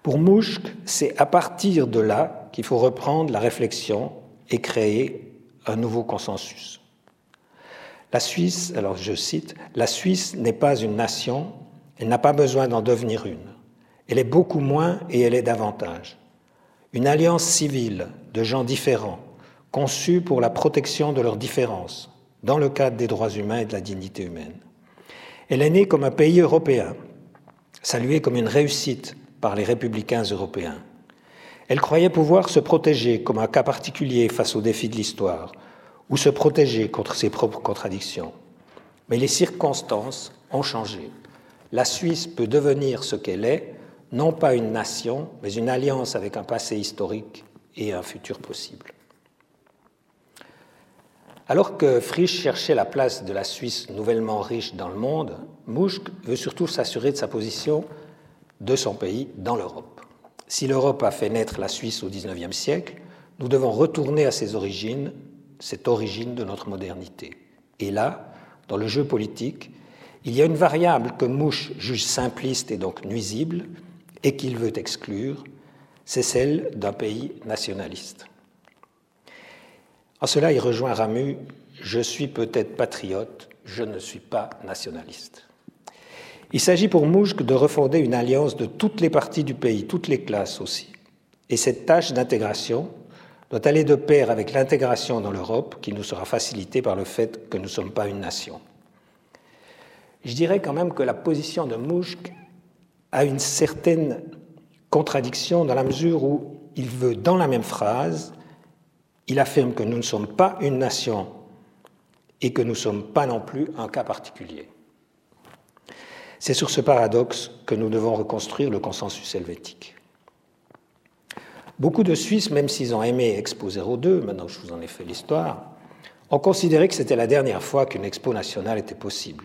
Pour Mouchk, c'est à partir de là qu'il faut reprendre la réflexion et créer un nouveau consensus. La Suisse, alors je cite, La Suisse n'est pas une nation, elle n'a pas besoin d'en devenir une. Elle est beaucoup moins et elle est davantage. une alliance civile de gens différents, conçue pour la protection de leurs différences, dans le cadre des droits humains et de la dignité humaine. Elle est née comme un pays européen, saluée comme une réussite par les républicains européens. Elle croyait pouvoir se protéger comme un cas particulier face aux défis de l'histoire, ou se protéger contre ses propres contradictions. Mais les circonstances ont changé. La Suisse peut devenir ce qu'elle est, non pas une nation, mais une alliance avec un passé historique et un futur possible. Alors que Frisch cherchait la place de la Suisse nouvellement riche dans le monde, Mouchk veut surtout s'assurer de sa position de son pays dans l'Europe. Si l'Europe a fait naître la Suisse au XIXe siècle, nous devons retourner à ses origines, cette origine de notre modernité. Et là, dans le jeu politique, il y a une variable que Mouche juge simpliste et donc nuisible, et qu'il veut exclure, c'est celle d'un pays nationaliste. En cela, il rejoint Ramu Je suis peut-être patriote, je ne suis pas nationaliste. Il s'agit pour Mouchk de refonder une alliance de toutes les parties du pays, toutes les classes aussi. Et cette tâche d'intégration doit aller de pair avec l'intégration dans l'Europe qui nous sera facilitée par le fait que nous ne sommes pas une nation. Je dirais quand même que la position de Mouchk a une certaine contradiction dans la mesure où il veut, dans la même phrase, il affirme que nous ne sommes pas une nation et que nous ne sommes pas non plus un cas particulier. C'est sur ce paradoxe que nous devons reconstruire le consensus helvétique. Beaucoup de Suisses, même s'ils ont aimé Expo 02, maintenant que je vous en ai fait l'histoire, ont considéré que c'était la dernière fois qu'une expo nationale était possible.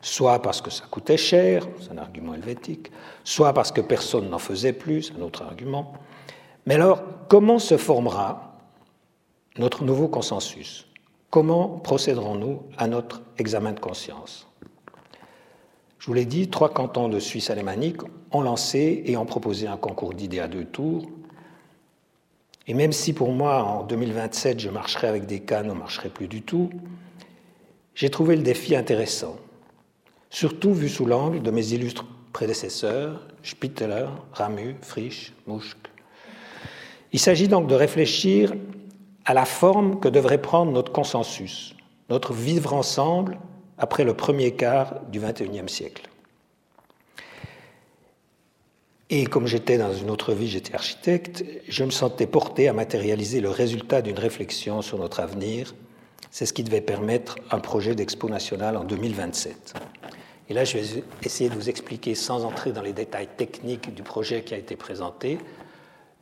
Soit parce que ça coûtait cher, c'est un argument helvétique, soit parce que personne n'en faisait plus, c'est un autre argument. Mais alors, comment se formera notre nouveau consensus? Comment procéderons-nous à notre examen de conscience? Je vous l'ai dit, trois cantons de Suisse alémanique ont lancé et ont proposé un concours d'idées à deux tours. Et même si pour moi, en 2027, je marcherai avec des cannes, on ne marcherait plus du tout, j'ai trouvé le défi intéressant, surtout vu sous l'angle de mes illustres prédécesseurs, Spitteler, Ramu, Frisch, Mouchk. Il s'agit donc de réfléchir à la forme que devrait prendre notre consensus, notre vivre ensemble après le premier quart du XXIe siècle. Et comme j'étais dans une autre vie, j'étais architecte, je me sentais porté à matérialiser le résultat d'une réflexion sur notre avenir. C'est ce qui devait permettre un projet d'Expo nationale en 2027. Et là, je vais essayer de vous expliquer, sans entrer dans les détails techniques du projet qui a été présenté,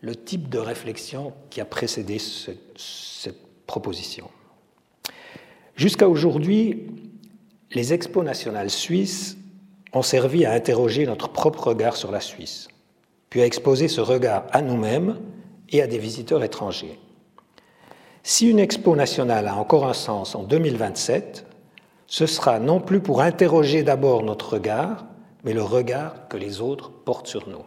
le type de réflexion qui a précédé cette proposition. Jusqu'à aujourd'hui, les expos nationales suisses ont servi à interroger notre propre regard sur la Suisse, puis à exposer ce regard à nous-mêmes et à des visiteurs étrangers. Si une expo nationale a encore un sens en 2027, ce sera non plus pour interroger d'abord notre regard, mais le regard que les autres portent sur nous.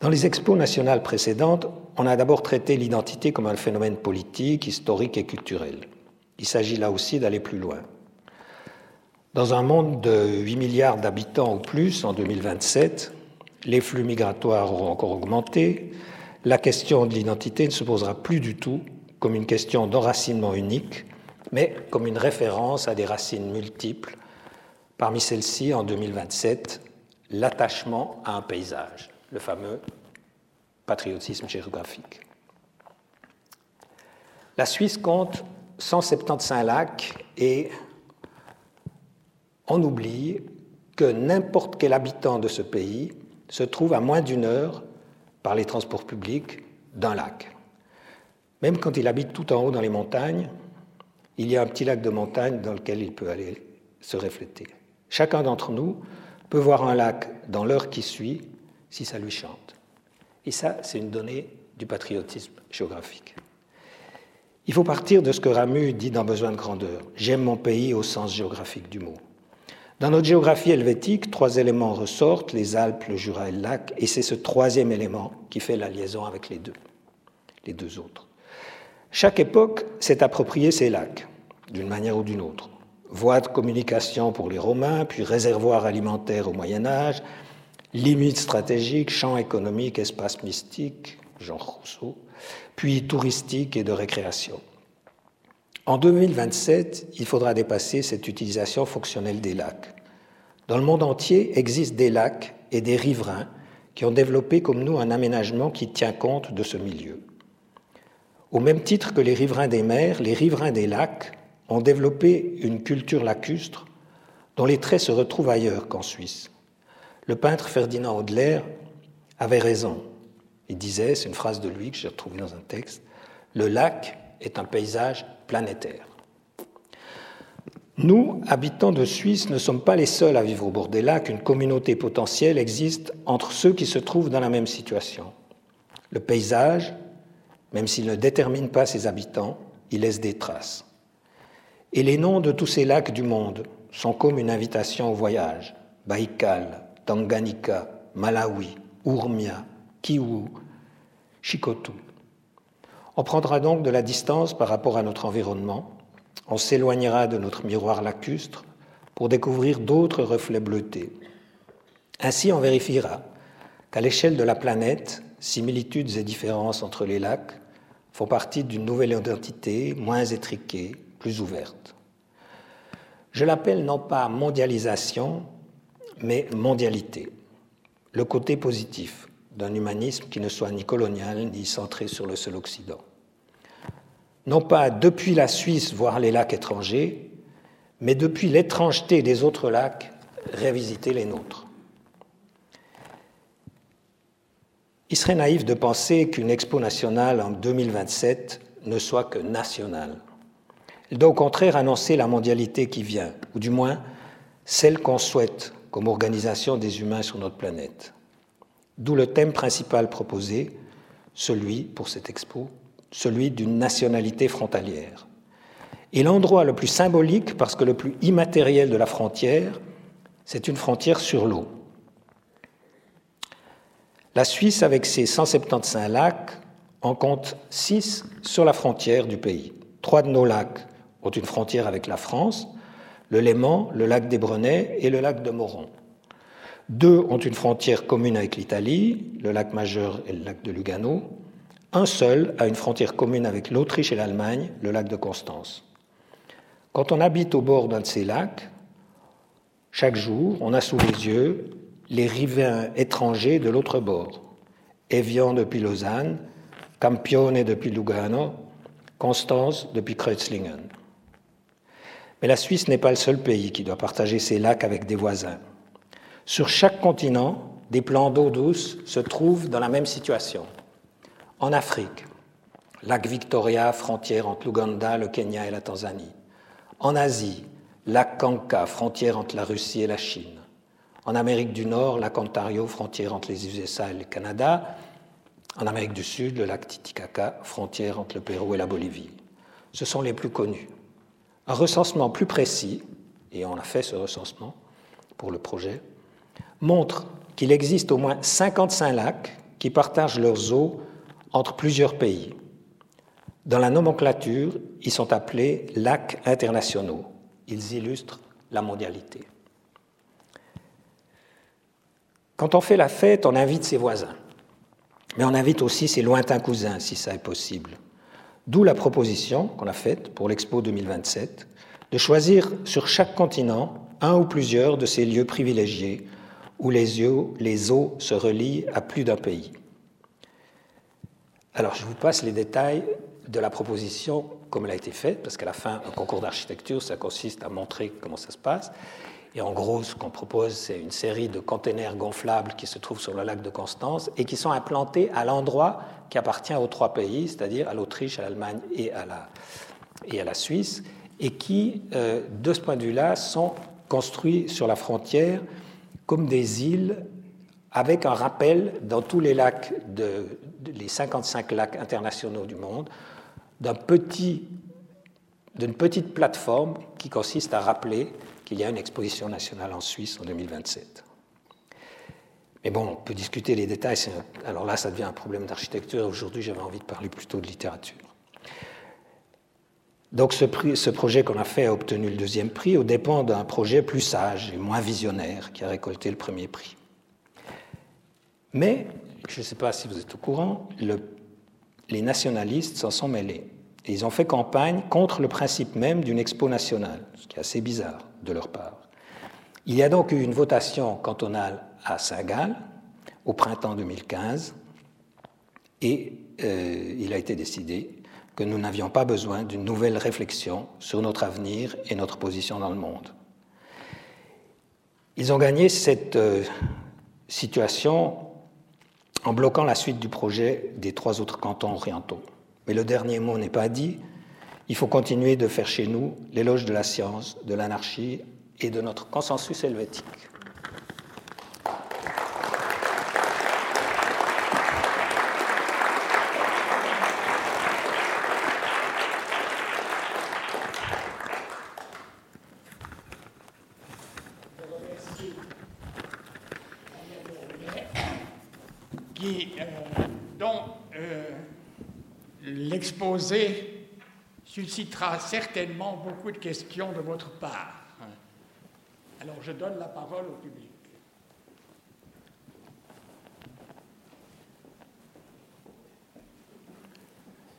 Dans les expos nationales précédentes, on a d'abord traité l'identité comme un phénomène politique, historique et culturel. Il s'agit là aussi d'aller plus loin. Dans un monde de 8 milliards d'habitants ou plus en 2027, les flux migratoires auront encore augmenté, la question de l'identité ne se posera plus du tout comme une question d'enracinement unique, mais comme une référence à des racines multiples. Parmi celles-ci, en 2027, l'attachement à un paysage le fameux patriotisme géographique. La Suisse compte 175 lacs et on oublie que n'importe quel habitant de ce pays se trouve à moins d'une heure par les transports publics d'un lac. Même quand il habite tout en haut dans les montagnes, il y a un petit lac de montagne dans lequel il peut aller se refléter. Chacun d'entre nous peut voir un lac dans l'heure qui suit si ça lui chante. Et ça, c'est une donnée du patriotisme géographique. Il faut partir de ce que Ramu dit dans Besoin de grandeur. J'aime mon pays au sens géographique du mot. Dans notre géographie helvétique, trois éléments ressortent, les Alpes, le Jura et le lac, et c'est ce troisième élément qui fait la liaison avec les deux, les deux autres. Chaque époque s'est approprié ces lacs, d'une manière ou d'une autre. Voie de communication pour les Romains, puis réservoir alimentaire au Moyen Âge, limites stratégiques, champs économiques, espaces mystiques, Jean Rousseau, puis touristiques et de récréation. En 2027, il faudra dépasser cette utilisation fonctionnelle des lacs. Dans le monde entier existent des lacs et des riverains qui ont développé comme nous un aménagement qui tient compte de ce milieu. Au même titre que les riverains des mers, les riverains des lacs ont développé une culture lacustre dont les traits se retrouvent ailleurs qu'en Suisse. Le peintre Ferdinand Audelaire avait raison. Il disait, c'est une phrase de lui que j'ai retrouvée dans un texte, Le lac est un paysage planétaire. Nous, habitants de Suisse, ne sommes pas les seuls à vivre au bord des lacs. Une communauté potentielle existe entre ceux qui se trouvent dans la même situation. Le paysage, même s'il ne détermine pas ses habitants, il laisse des traces. Et les noms de tous ces lacs du monde sont comme une invitation au voyage. Baïkal, Tanganyika, Malawi, Urmia, Kiwu, Chikotu. On prendra donc de la distance par rapport à notre environnement, on s'éloignera de notre miroir lacustre pour découvrir d'autres reflets bleutés. Ainsi, on vérifiera qu'à l'échelle de la planète, similitudes et différences entre les lacs font partie d'une nouvelle identité moins étriquée, plus ouverte. Je l'appelle non pas mondialisation, mais mondialité, le côté positif d'un humanisme qui ne soit ni colonial ni centré sur le seul Occident. Non pas depuis la Suisse voir les lacs étrangers, mais depuis l'étrangeté des autres lacs révisiter les nôtres. Il serait naïf de penser qu'une expo nationale en 2027 ne soit que nationale. Elle doit au contraire annoncer la mondialité qui vient, ou du moins celle qu'on souhaite comme organisation des humains sur notre planète. D'où le thème principal proposé, celui, pour cette expo, celui d'une nationalité frontalière. Et l'endroit le plus symbolique, parce que le plus immatériel de la frontière, c'est une frontière sur l'eau. La Suisse, avec ses 175 lacs, en compte 6 sur la frontière du pays. Trois de nos lacs ont une frontière avec la France, le Léman, le lac des Brenets et le lac de Moron. Deux ont une frontière commune avec l'Italie, le lac Majeur et le lac de Lugano. Un seul a une frontière commune avec l'Autriche et l'Allemagne, le lac de Constance. Quand on habite au bord d'un de ces lacs, chaque jour, on a sous les yeux les riverains étrangers de l'autre bord. Evian depuis Lausanne, Campione depuis Lugano, Constance depuis Kreuzlingen. Mais la Suisse n'est pas le seul pays qui doit partager ses lacs avec des voisins. Sur chaque continent, des plans d'eau douce se trouvent dans la même situation. En Afrique, lac Victoria, frontière entre l'Ouganda, le Kenya et la Tanzanie. En Asie, lac Kanka, frontière entre la Russie et la Chine. En Amérique du Nord, lac Ontario, frontière entre les USA et le Canada. En Amérique du Sud, le lac Titicaca, frontière entre le Pérou et la Bolivie. Ce sont les plus connus. Un recensement plus précis, et on a fait ce recensement pour le projet, montre qu'il existe au moins 55 lacs qui partagent leurs eaux entre plusieurs pays. Dans la nomenclature, ils sont appelés lacs internationaux. Ils illustrent la mondialité. Quand on fait la fête, on invite ses voisins, mais on invite aussi ses lointains cousins, si ça est possible. D'où la proposition qu'on a faite pour l'Expo 2027 de choisir sur chaque continent un ou plusieurs de ces lieux privilégiés où les, les eaux se relient à plus d'un pays. Alors, je vous passe les détails de la proposition comme elle a été faite, parce qu'à la fin, un concours d'architecture, ça consiste à montrer comment ça se passe. Et en gros, ce qu'on propose, c'est une série de containers gonflables qui se trouvent sur le lac de Constance et qui sont implantés à l'endroit qui appartient aux trois pays, c'est-à-dire à, l'Autriche, à l'Allemagne et, à la, et à la Suisse, et qui, euh, de ce point de vue-là, sont construits sur la frontière comme des îles avec un rappel dans tous les lacs, les 55 lacs internationaux du monde, d'une petite plateforme qui consiste à rappeler qu'il y a une exposition nationale en Suisse en 2027. Mais bon, on peut discuter les détails. Alors là, ça devient un problème d'architecture. Aujourd'hui, j'avais envie de parler plutôt de littérature. Donc ce, ce projet qu'on a fait a obtenu le deuxième prix au dépend d'un projet plus sage et moins visionnaire qui a récolté le premier prix. Mais, je ne sais pas si vous êtes au courant, les nationalistes s'en sont mêlés. Ils ont fait campagne contre le principe même d'une expo nationale, ce qui est assez bizarre de leur part. Il y a donc eu une votation cantonale à Saint-Gall au printemps 2015 et euh, il a été décidé que nous n'avions pas besoin d'une nouvelle réflexion sur notre avenir et notre position dans le monde. Ils ont gagné cette euh, situation en bloquant la suite du projet des trois autres cantons orientaux. Mais le dernier mot n'est pas dit. Il faut continuer de faire chez nous l'éloge de la science, de l'anarchie et de notre consensus helvétique. Suscitera certainement beaucoup de questions de votre part. Alors je donne la parole au public.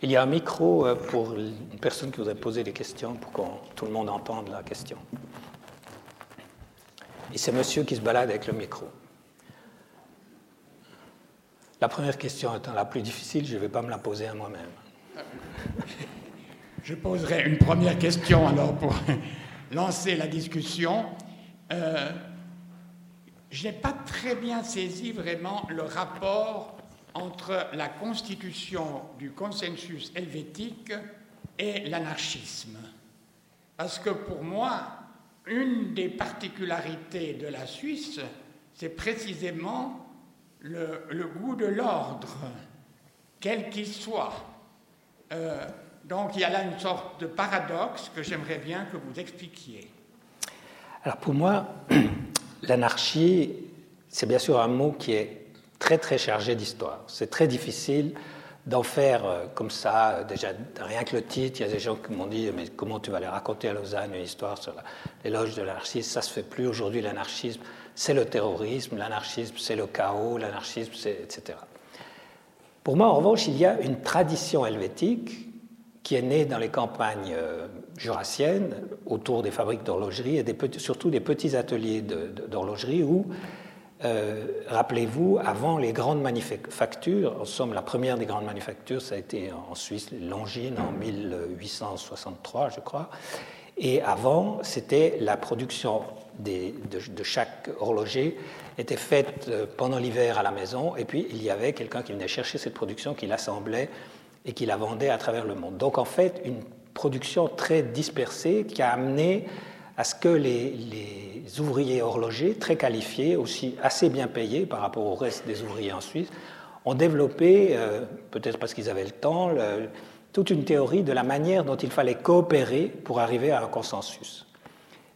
Il y a un micro euh, pour une personne qui voudrait poser des questions pour que tout le monde entende la question. Et c'est monsieur qui se balade avec le micro. La première question étant la plus difficile, je ne vais pas me la poser à moi-même. Je poserai une première question alors pour lancer la discussion. Euh, je n'ai pas très bien saisi vraiment le rapport entre la constitution du consensus helvétique et l'anarchisme. Parce que pour moi, une des particularités de la Suisse, c'est précisément le, goût de l'ordre, quel qu'il soit. Euh, donc il y a là une sorte de paradoxe que j'aimerais bien que vous expliquiez. Alors pour moi, l'anarchie, c'est bien sûr un mot qui est très très chargé d'histoire. C'est très difficile d'en faire euh, comme ça, déjà rien que le titre, il y a des gens qui m'ont dit mais comment tu vas aller raconter à Lausanne une histoire sur l'éloge de l'anarchisme? Ça se fait plus aujourd'hui. L'anarchisme, c'est le terrorisme, l'anarchisme, c'est le chaos, l'anarchisme, etc. Pour moi, en revanche, il y a une tradition helvétique qui est né dans les campagnes euh, jurassiennes, autour des fabriques d'horlogerie et surtout des petits ateliers d'horlogerie où, euh, rappelez-vous, avant les grandes manufactures, en somme, la première des grandes manufactures, ça a été en Suisse, Longines, en 1863, je crois. Et avant, c'était la production de, chaque horloger était faite euh, pendant l'hiver à la maison, et puis il y avait quelqu'un qui venait chercher cette production, qui l'assemblait et qui la vendait à travers le monde. Donc en fait, une production très dispersée qui a amené à ce que les, ouvriers horlogers, très qualifiés, aussi assez bien payés par rapport au reste des ouvriers en Suisse, ont développé, euh, peut-être parce qu'ils avaient le temps, toute une théorie de la manière dont il fallait coopérer pour arriver à un consensus.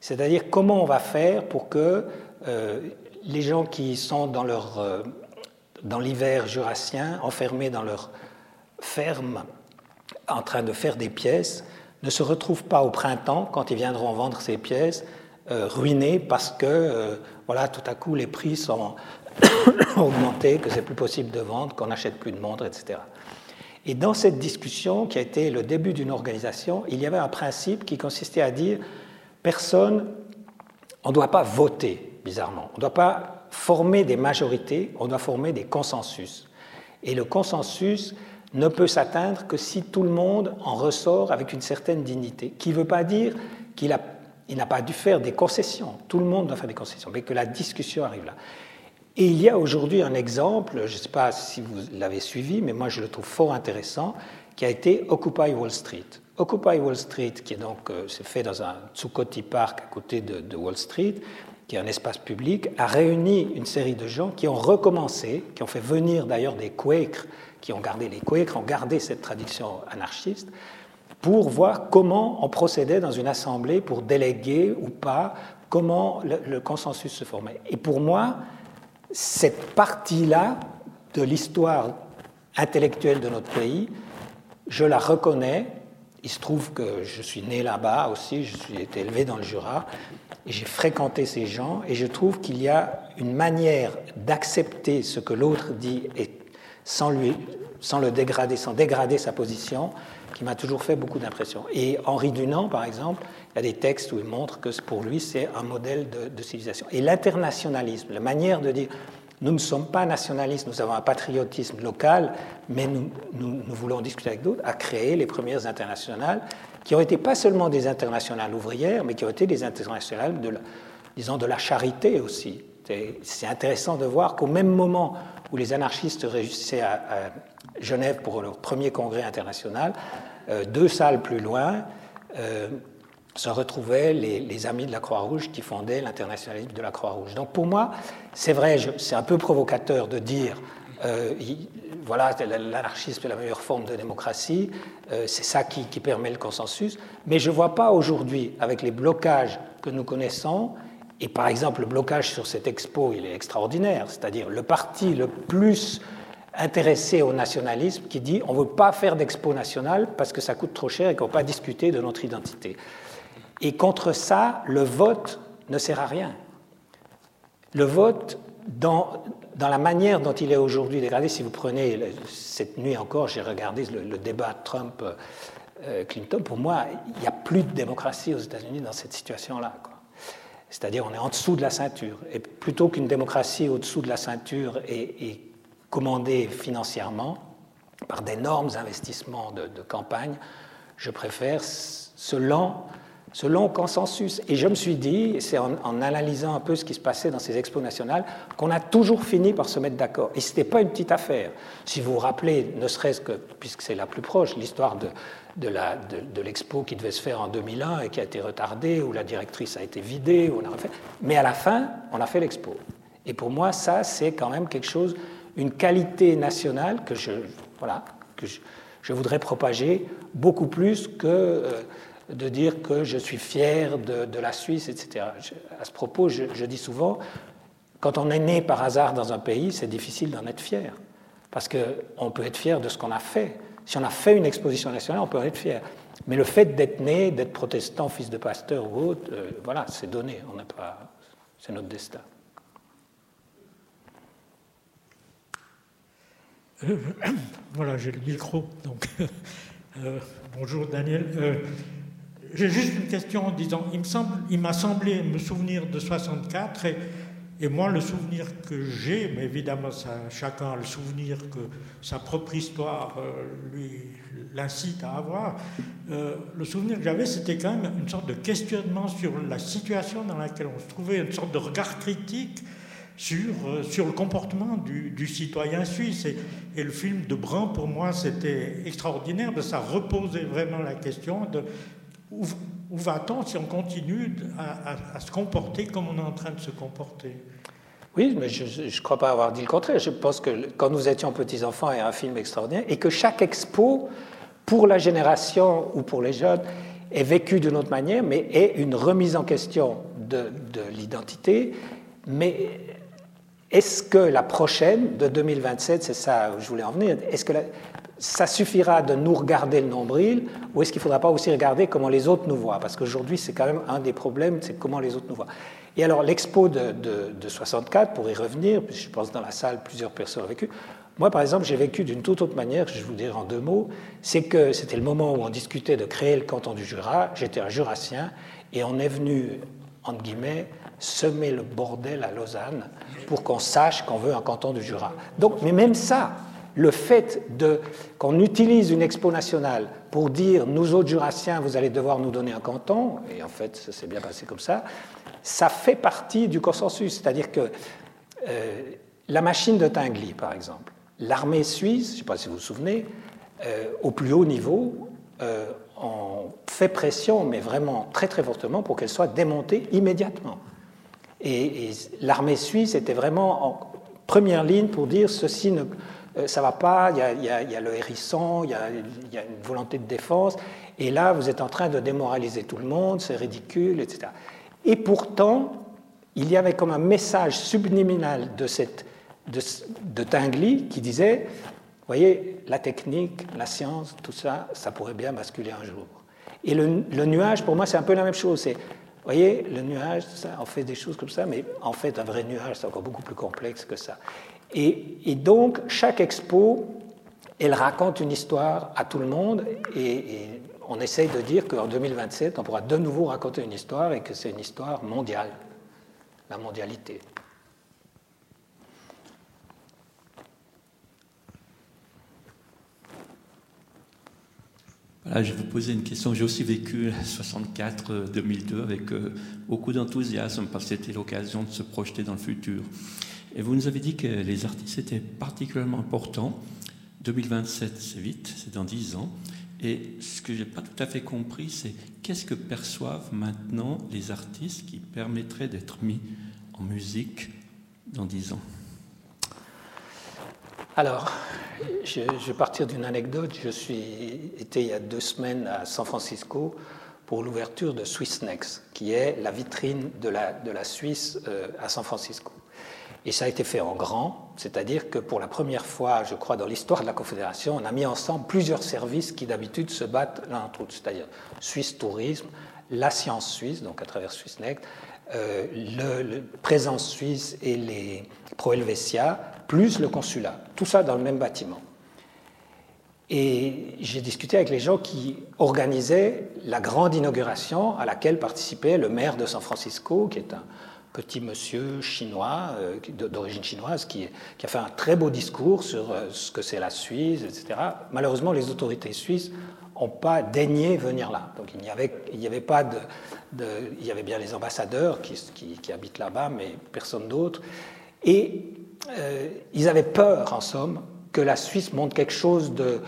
C'est-à-dire comment on va faire pour que euh, les gens qui sont dans, leur, euh, dans l'hiver jurassien, enfermés dans leur ferme en train de faire des pièces ne se retrouvent pas au printemps, quand ils viendront vendre ces pièces, euh, ruinés parce que voilà, tout à coup les prix sont augmentés, que c'est plus possible de vendre, qu'on n'achète plus de montres, etc. Et dans cette discussion, qui a été le début d'une organisation, il y avait un principe qui consistait à dire personne, on ne doit pas voter, bizarrement, on ne doit pas former des majorités, on doit former des consensus. Et le consensus, ne peut s'atteindre que si tout le monde en ressort avec une certaine dignité, qui ne veut pas dire qu'il n'a pas dû faire des concessions, tout le monde doit faire des concessions, mais que la discussion arrive là. Et il y a aujourd'hui un exemple, je ne sais pas si vous l'avez suivi, mais moi je le trouve fort intéressant, qui a été Occupy Wall Street. Occupy Wall Street, qui est donc euh, c'est fait dans un Zuccotti Park à côté de, Wall Street, qui est un espace public, a réuni une série de gens qui ont recommencé, qui ont fait venir d'ailleurs des Quakers qui ont gardé les Quakers, ont gardé cette tradition anarchiste, pour voir comment on procédait dans une assemblée pour déléguer ou pas, comment le, consensus se formait. Et pour moi, cette partie-là de l'histoire intellectuelle de notre pays, je la reconnais il se trouve que je suis né là-bas aussi, je suis été élevé dans le Jura, et j'ai fréquenté ces gens, et je trouve qu'il y a une manière d'accepter ce que l'autre dit et sans, lui, sans le dégrader, sans dégrader sa position, qui m'a toujours fait beaucoup d'impression. Et Henri Dunant, par exemple, il y a des textes où il montre que pour lui, c'est un modèle de, de civilisation. Et l'internationalisme, la manière de dire nous ne sommes pas nationalistes, nous avons un patriotisme local, mais nous, voulons discuter avec d'autres, à créer les premières internationales, qui ont été pas seulement des internationales ouvrières, mais qui ont été des internationales de la, disons, de la charité aussi. C'est intéressant de voir qu'au même moment où les anarchistes réussissaient à, Genève pour leur premier congrès international, euh, deux salles plus loin, euh, se retrouvaient les, amis de la Croix-Rouge qui fondaient l'internationalisme de la Croix-Rouge. Donc pour moi, c'est vrai, c'est un peu provocateur de dire, euh, voilà, l'anarchisme est la meilleure forme de démocratie, euh, c'est ça qui, permet le consensus, mais je ne vois pas aujourd'hui, avec les blocages que nous connaissons, et par exemple le blocage sur cette expo, il est extraordinaire, c'est-à-dire le parti le plus intéressé au nationalisme qui dit on ne veut pas faire d'expo nationale parce que ça coûte trop cher et qu'on ne veut pas discuter de notre identité. Et contre ça, le vote ne sert à rien. Le vote, dans, dans la manière dont il est aujourd'hui dégradé, si vous prenez cette nuit encore, j'ai regardé le, débat Trump-Clinton, pour moi, il n'y a plus de démocratie aux États-Unis dans cette situation-là. C'est-à-dire, on est en dessous de la ceinture. Et plutôt qu'une démocratie au-dessous de la ceinture et, commandée financièrement par d'énormes investissements de, de campagne, je préfère ce lent ce long consensus. Et je me suis dit, c'est en, analysant un peu ce qui se passait dans ces expos nationales, qu'on a toujours fini par se mettre d'accord. Et ce n'était pas une petite affaire. Si vous vous rappelez, ne serait-ce que, puisque c'est la plus proche, l'histoire de, l'expo qui devait se faire en 2001 et qui a été retardée, où la directrice a été vidée, on a refait. mais à la fin, on a fait l'expo. Et pour moi, ça, c'est quand même quelque chose, une qualité nationale que je, voilà, que je, voudrais propager beaucoup plus que... Euh, de dire que je suis fier de, la Suisse, etc. à ce propos, je, dis souvent, quand on est né par hasard dans un pays, c'est difficile d'en être fier. Parce qu'on peut être fier de ce qu'on a fait. Si on a fait une exposition nationale, on peut en être fier. Mais le fait d'être né, d'être protestant, fils de pasteur ou autre, euh, voilà, c'est donné. On pas, c'est notre destin. Euh, voilà, j'ai le micro. Donc, euh, bonjour Daniel. J'ai juste une question en disant, il, m'a semblé me souvenir de 64 et, moi le souvenir que j'ai, mais évidemment chacun a le souvenir que sa propre histoire euh, l'incite à avoir, euh, le souvenir que j'avais c'était quand même une sorte de questionnement sur la situation dans laquelle on se trouvait, une sorte de regard critique sur, euh, sur le comportement du, citoyen suisse. Et, et, le film de Brun, pour moi, c'était extraordinaire, parce que ça reposait vraiment la question de où, va-t-on si on continue à, se comporter comme on est en train de se comporter? Oui, mais je ne crois pas avoir dit le contraire. Je pense que quand nous étions petits-enfants, il y a un film extraordinaire et que chaque expo, pour la génération ou pour les jeunes, est vécu d'une autre manière, mais est une remise en question de, de l'identité. Mais est-ce que la prochaine, de 2027, c'est ça où je voulais en venir, est-ce que la, ça suffira de nous regarder le nombril ou est-ce qu'il ne faudra pas aussi regarder comment les autres nous voient? Parce qu'aujourd'hui, c'est quand même un des problèmes, c'est comment les autres nous voient. Et alors, l'expo de, de, 64, pour y revenir, puisque je pense dans la salle, plusieurs personnes ont vécu. Moi, par exemple, j'ai vécu d'une toute autre manière, je vous dirai en deux mots, c'est que c'était le moment où on discutait de créer le canton du Jura, j'étais un jurassien, et on est venu, entre guillemets, semer le bordel à Lausanne pour qu'on sache qu'on veut un canton du Jura. Donc, mais même ça, le fait qu'on utilise une expo nationale pour dire nous autres jurassiens, vous allez devoir nous donner un canton, et en fait ça s'est bien passé comme ça, ça fait partie du consensus. C'est-à-dire que euh, la machine de Tinguely, par exemple, l'armée suisse, je ne sais pas si vous vous souvenez, euh, au plus haut niveau, euh, fait pression, mais vraiment très très fortement, pour qu'elle soit démontée immédiatement. Et, l'armée suisse était vraiment en première ligne pour dire ceci ne ça va pas, il y, a, le hérisson, il y, a, une volonté de défense, et là, vous êtes en train de démoraliser tout le monde, c'est ridicule, etc. Et pourtant, il y avait comme un message subliminal de, cette, Tinguely qui disait, voyez, la technique, la science, tout ça, ça pourrait bien basculer un jour. Et le, nuage, pour moi, c'est un peu la même chose. Vous voyez, le nuage, ça, on fait des choses comme ça, mais en fait, un vrai nuage, c'est encore beaucoup plus complexe que ça. Et, donc, chaque expo, elle raconte une histoire à tout le monde, et, on essaye de dire qu'en 2027, on pourra de nouveau raconter une histoire, et que c'est une histoire mondiale, la mondialité. je vais vous poser une question. J'ai aussi vécu 64-2002 avec euh, beaucoup d'enthousiasme parce que c'était l'occasion de se projeter dans le futur. Et vous nous avez dit que les artistes étaient particulièrement importants. 2027, c'est vite, c'est dans 10 ans. Et ce que je n'ai pas tout à fait compris, c'est qu'est-ce que perçoivent maintenant les artistes qui permettraient d'être mis en musique dans 10 ans? Alors, je, vais partir d'une anecdote. Je suis été il y a deux semaines à San Francisco pour l'ouverture de Swiss Next, qui est la vitrine de la, de la Suisse euh, à San Francisco. Et ça a été fait en grand, c'est-à-dire que pour la première fois, je crois, dans l'histoire de la Confédération, on a mis ensemble plusieurs services qui d'habitude se battent l'un entre l'autre, c'est-à-dire Suisse Tourisme, la science suisse, donc à travers SwissNext, euh, le, présence suisse et les Pro Helvetia, plus le consulat. Tout ça dans le même bâtiment. Et j'ai discuté avec les gens qui organisaient la grande inauguration à laquelle participait le maire de San Francisco, qui est un petit monsieur chinois, euh, d'origine chinoise, qui, a fait un très beau discours sur euh, ce que c'est la Suisse, etc. Malheureusement, les autorités suisses n'ont pas daigné venir là. Donc il n'y avait, pas de, Il y avait bien les ambassadeurs qui, habitent là-bas, mais personne d'autre. Et euh, ils avaient peur, en somme, que la Suisse montre quelque chose de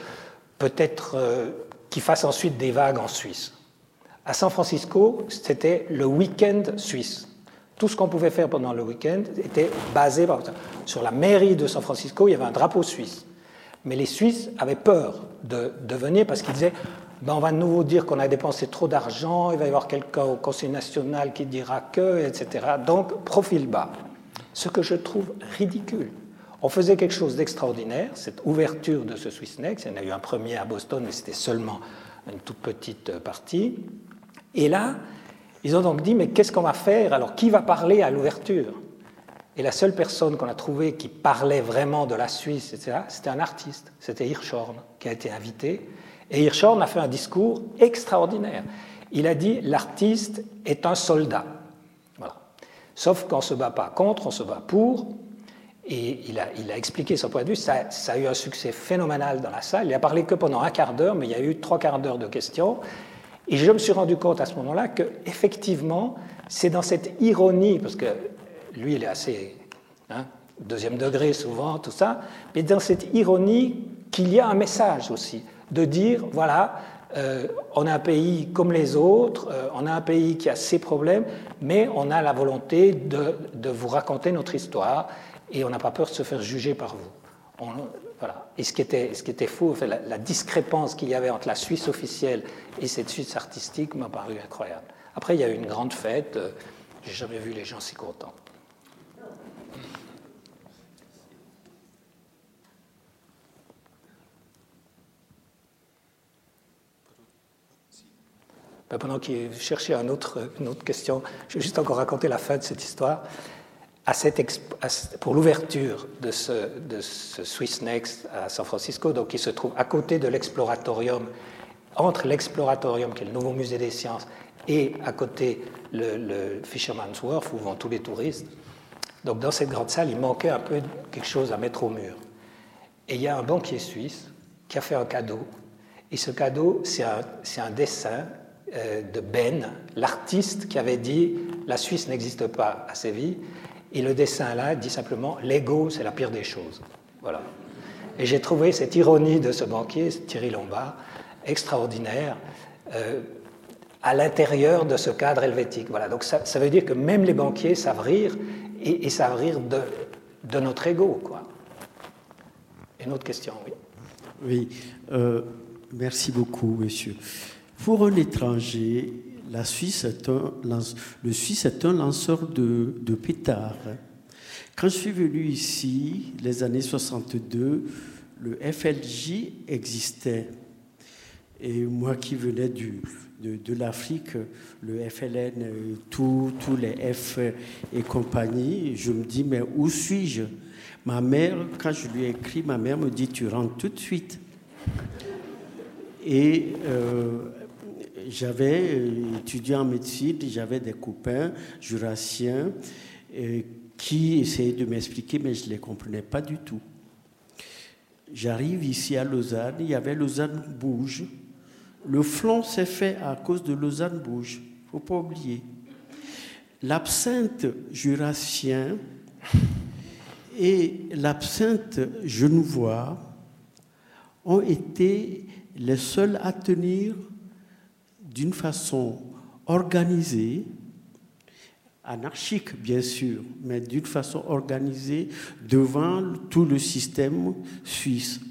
peut-être qui fasse ensuite des vagues en Suisse. À San Francisco, c'était le week-end suisse. Tout ce qu'on pouvait faire pendant le week-end était basé sur la mairie de San Francisco, il y avait un drapeau suisse. Mais les Suisses avaient peur de, venir parce qu'ils disaient ben on va de nouveau dire qu'on a dépensé trop d'argent, il va y avoir quelqu'un au Conseil national qui dira que, etc. Donc, profil bas ce que je trouve ridicule. On faisait quelque chose d'extraordinaire, cette ouverture de ce Swiss Next. Il y en a eu un premier à Boston, mais c'était seulement une toute petite partie. Et là, ils ont donc dit, mais qu'est-ce qu'on va faire? Alors, qui va parler à l'ouverture? Et la seule personne qu'on a trouvée qui parlait vraiment de la Suisse, c'était un artiste, c'était Hirschhorn, qui a été invité. Et Hirschhorn a fait un discours extraordinaire. Il a dit, l'artiste est un soldat. Sauf qu'on ne se bat pas contre, on se bat pour. Et il a, il a expliqué son point de vue. Ça, ça, a eu un succès phénoménal dans la salle. Il a parlé que pendant un quart d'heure, mais il y a eu trois quarts d'heure de questions. Et je me suis rendu compte à ce moment-là que, effectivement, c'est dans cette ironie, parce que lui, il est assez hein, deuxième degré souvent, tout ça, mais dans cette ironie qu'il y a un message aussi, de dire, voilà, euh, on a un pays comme les autres, euh, on a un pays qui a ses problèmes, mais on a la volonté de, vous raconter notre histoire et on n'a pas peur de se faire juger par vous. Et ce qui était, ce qui était fou, la, la discrépance qu'il y avait entre la Suisse officielle et cette Suisse artistique m'a paru incroyable. Après, il y a eu une grande fête, euh, j'ai jamais vu les gens si contents. Ben, pendant qu'il cherchait une autre question, je vais juste encore raconter la fin de cette histoire. Pour l'ouverture de ce, de Swiss Next à San Francisco, donc qui se trouve à côté de l'Exploratorium, entre l'Exploratorium, qui est le nouveau musée des sciences, et à côté le, Fisherman's Wharf, où vont tous les touristes. Donc dans cette grande salle, il manquait un peu quelque chose à mettre au mur. Et il y a un banquier suisse qui a fait un cadeau. Et ce cadeau, c'est un, un dessin euh, de Ben, l'artiste qui avait dit la Suisse n'existe pas à Séville. Et le dessin là dit simplement l'ego, c'est la pire des choses. Voilà. Et j'ai trouvé cette ironie de ce banquier, Thierry Lombard, extraordinaire, euh, à l'intérieur de ce cadre helvétique. Voilà. Donc ça, veut dire que même les banquiers savent rire et, savent rire de, de, notre ego. Quoi. Une autre question, oui. Oui, euh, merci beaucoup, monsieur. Pour un étranger, la Suisse est un, le Suisse est un lanceur de, pétards. Quand je suis venu ici, les années 62, le FLJ existait. Et moi qui venais de, l'Afrique, le FLN, tous les F et compagnie, je me dis, mais où suis-je? Ma mère, quand je lui ai écrit, ma mère me dit, tu rentres tout de suite. Et euh, j'avais euh, étudié en médecine, j'avais des copains jurassiens euh, qui essayaient de m'expliquer, mais je ne les comprenais pas du tout. J'arrive ici à Lausanne, il y avait Lausanne Bouge. Le flon s'est fait à cause de Lausanne Bouge, il ne faut pas oublier. L'absinthe jurassien et l'absinthe genevois ont été les seuls à tenir d'une façon organisée, anarchique bien sûr, mais d'une façon organisée devant tout le système suisse.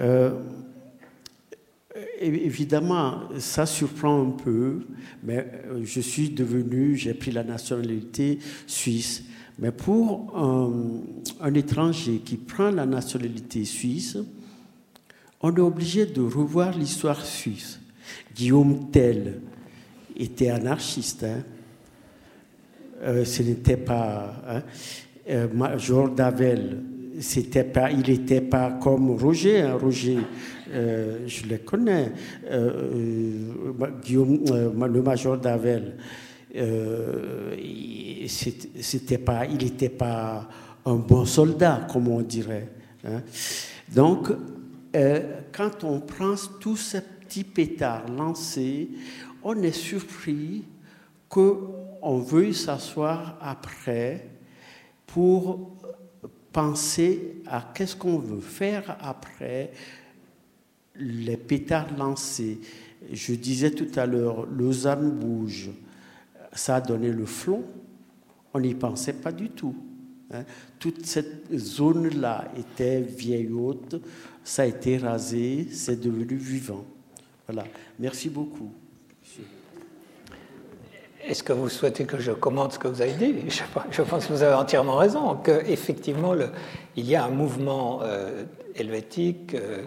Euh, évidemment, ça surprend un peu, mais euh, je suis devenu, j'ai pris la nationalité suisse. Mais pour un, étranger qui prend la nationalité suisse, on est obligé de revoir l'histoire suisse. Guillaume Tell était anarchiste. Hein. Euh, ce n'était pas. Hein. Euh, Major Davel, c'était pas, il n'était pas comme Roger. Hein. Roger, euh, je le connais. Guillaume, le Major Davel, c'était pas, il n'était pas un bon soldat, comme on dirait. Donc, quand on prend tous ces petits pétards lancés, on est surpris qu'on veuille s'asseoir après pour penser à qu'est-ce qu'on veut faire après les pétards lancés. Je disais tout à l'heure, Lausanne bouge, ça a donné le flon, on n'y pensait pas du tout. Hein. Toute cette zone-là était vieille haute, ça a été rasé, c'est devenu vivant. Voilà. Merci beaucoup. Est-ce que vous souhaitez que je commente ce que vous avez dit? Je, pense que vous avez entièrement raison, qu'effectivement, il y a un mouvement euh, helvétique euh,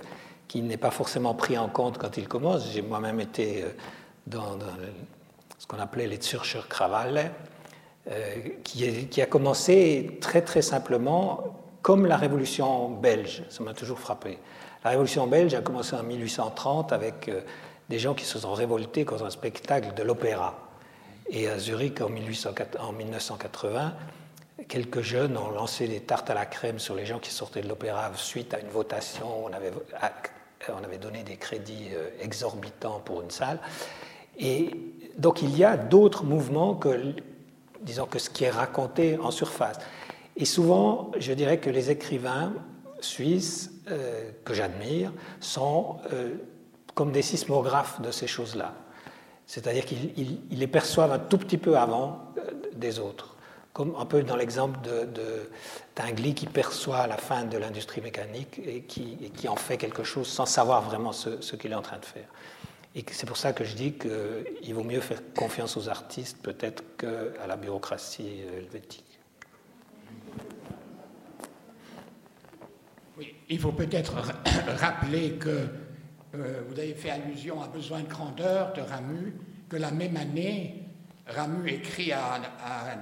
qui n'est pas forcément pris en compte quand il commence. J'ai moi-même été euh, dans, ce qu'on appelait les Zürcher Krawalle, qui, qui, a commencé très très simplement comme la révolution belge. Ça m'a toujours frappé. La révolution belge a commencé en 1830 avec des gens qui se sont révoltés contre un spectacle de l'opéra. Et à Zurich, en, 1980, quelques jeunes ont lancé des tartes à la crème sur les gens qui sortaient de l'opéra suite à une votation. On avait, on avait donné des crédits euh, exorbitants pour une salle. Et donc il y a d'autres mouvements que, disons, que ce qui est raconté en surface. Et souvent, je dirais que les écrivains suisses euh, que j'admire sont euh, comme des sismographes de ces choses-là. C'est-à-dire qu'ils les perçoivent un tout petit peu avant euh, des autres. Comme un peu dans l'exemple de, de qui perçoit la fin de l'industrie mécanique et qui, qui, en fait quelque chose sans savoir vraiment ce, ce qu'il est en train de faire. Et c'est pour ça que je dis qu'il vaut mieux faire confiance aux artistes peut-être qu'à la bureaucratie helvétique. Oui, il faut peut-être rappeler que euh, vous avez fait allusion à Besoin de grandeur de Ramu, que la même année, Ramu écrit à,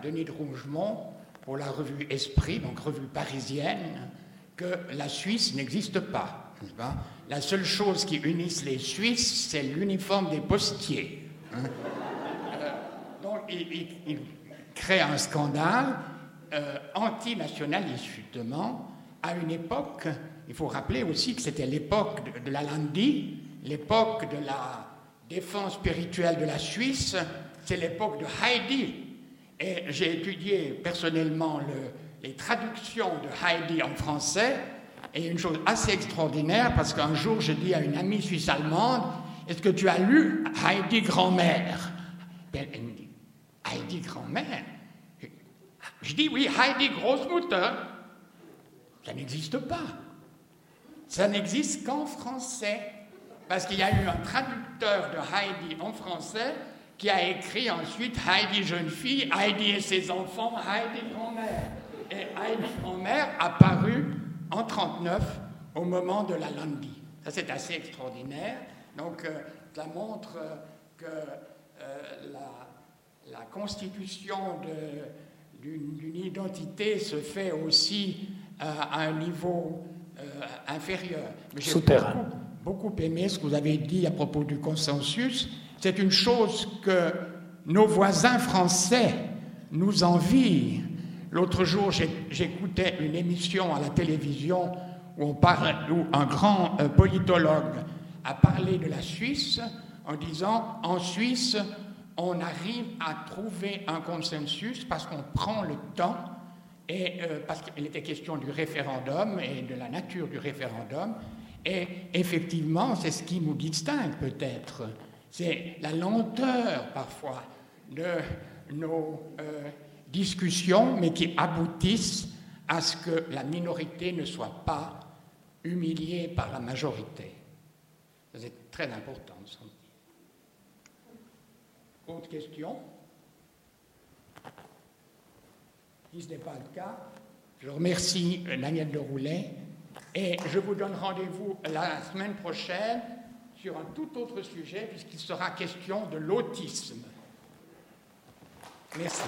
Denis de Rougemont pour la revue Esprit, donc revue parisienne, que la Suisse n'existe pas. la seule chose qui unisse les Suisses, c'est l'uniforme des postiers. Hein. Euh, donc il, crée un scandale euh, anti-nationaliste, justement, à une époque il faut rappeler aussi que c'était l'époque de, la Landi, l'époque de la défense spirituelle de la Suisse, c'est l'époque de Heidi. Et j'ai étudié personnellement les traductions de Heidi en français, et une chose assez extraordinaire, parce qu'un jour, je dis à une amie suisse allemande, est-ce que tu as lu Heidi grand-mère Elle me dit, Heidi grand-mère Je dis oui, Heidi Großmutter. Ça n'existe pas. Ça n'existe qu'en français, parce qu'il y a eu un traducteur de Heidi en français qui a écrit ensuite Heidi jeune fille, Heidi et ses enfants, Heidi grand-mère. Et Heidi grand-mère a paru en 1939 au moment de la Landi. Ça, c'est assez extraordinaire. Donc, euh, ça montre que la, la, constitution d'une identité se fait aussi à un niveau inférieur. Souterrain beaucoup aimé ce que vous avez dit à propos du consensus. C'est une chose que nos voisins français nous envient. L'autre jour, j'écoutais une émission à la télévision où, on parle, où un grand euh, politologue a parlé de la Suisse en disant en Suisse, on arrive à trouver un consensus parce qu'on prend le temps et euh, parce qu'il était question du référendum et de la nature du référendum et effectivement, c'est ce qui nous distingue peut-être. C'est la lenteur parfois de nos euh, discussions, mais qui aboutissent à ce que la minorité ne soit pas humiliée par la majorité. C'est très important, semble Autre question? Si ce n'est pas le cas, je remercie Daniel de Roulet et je vous donne rendez-vous la semaine prochaine sur un tout autre sujet, puisqu'il sera question de l'autisme. Merci.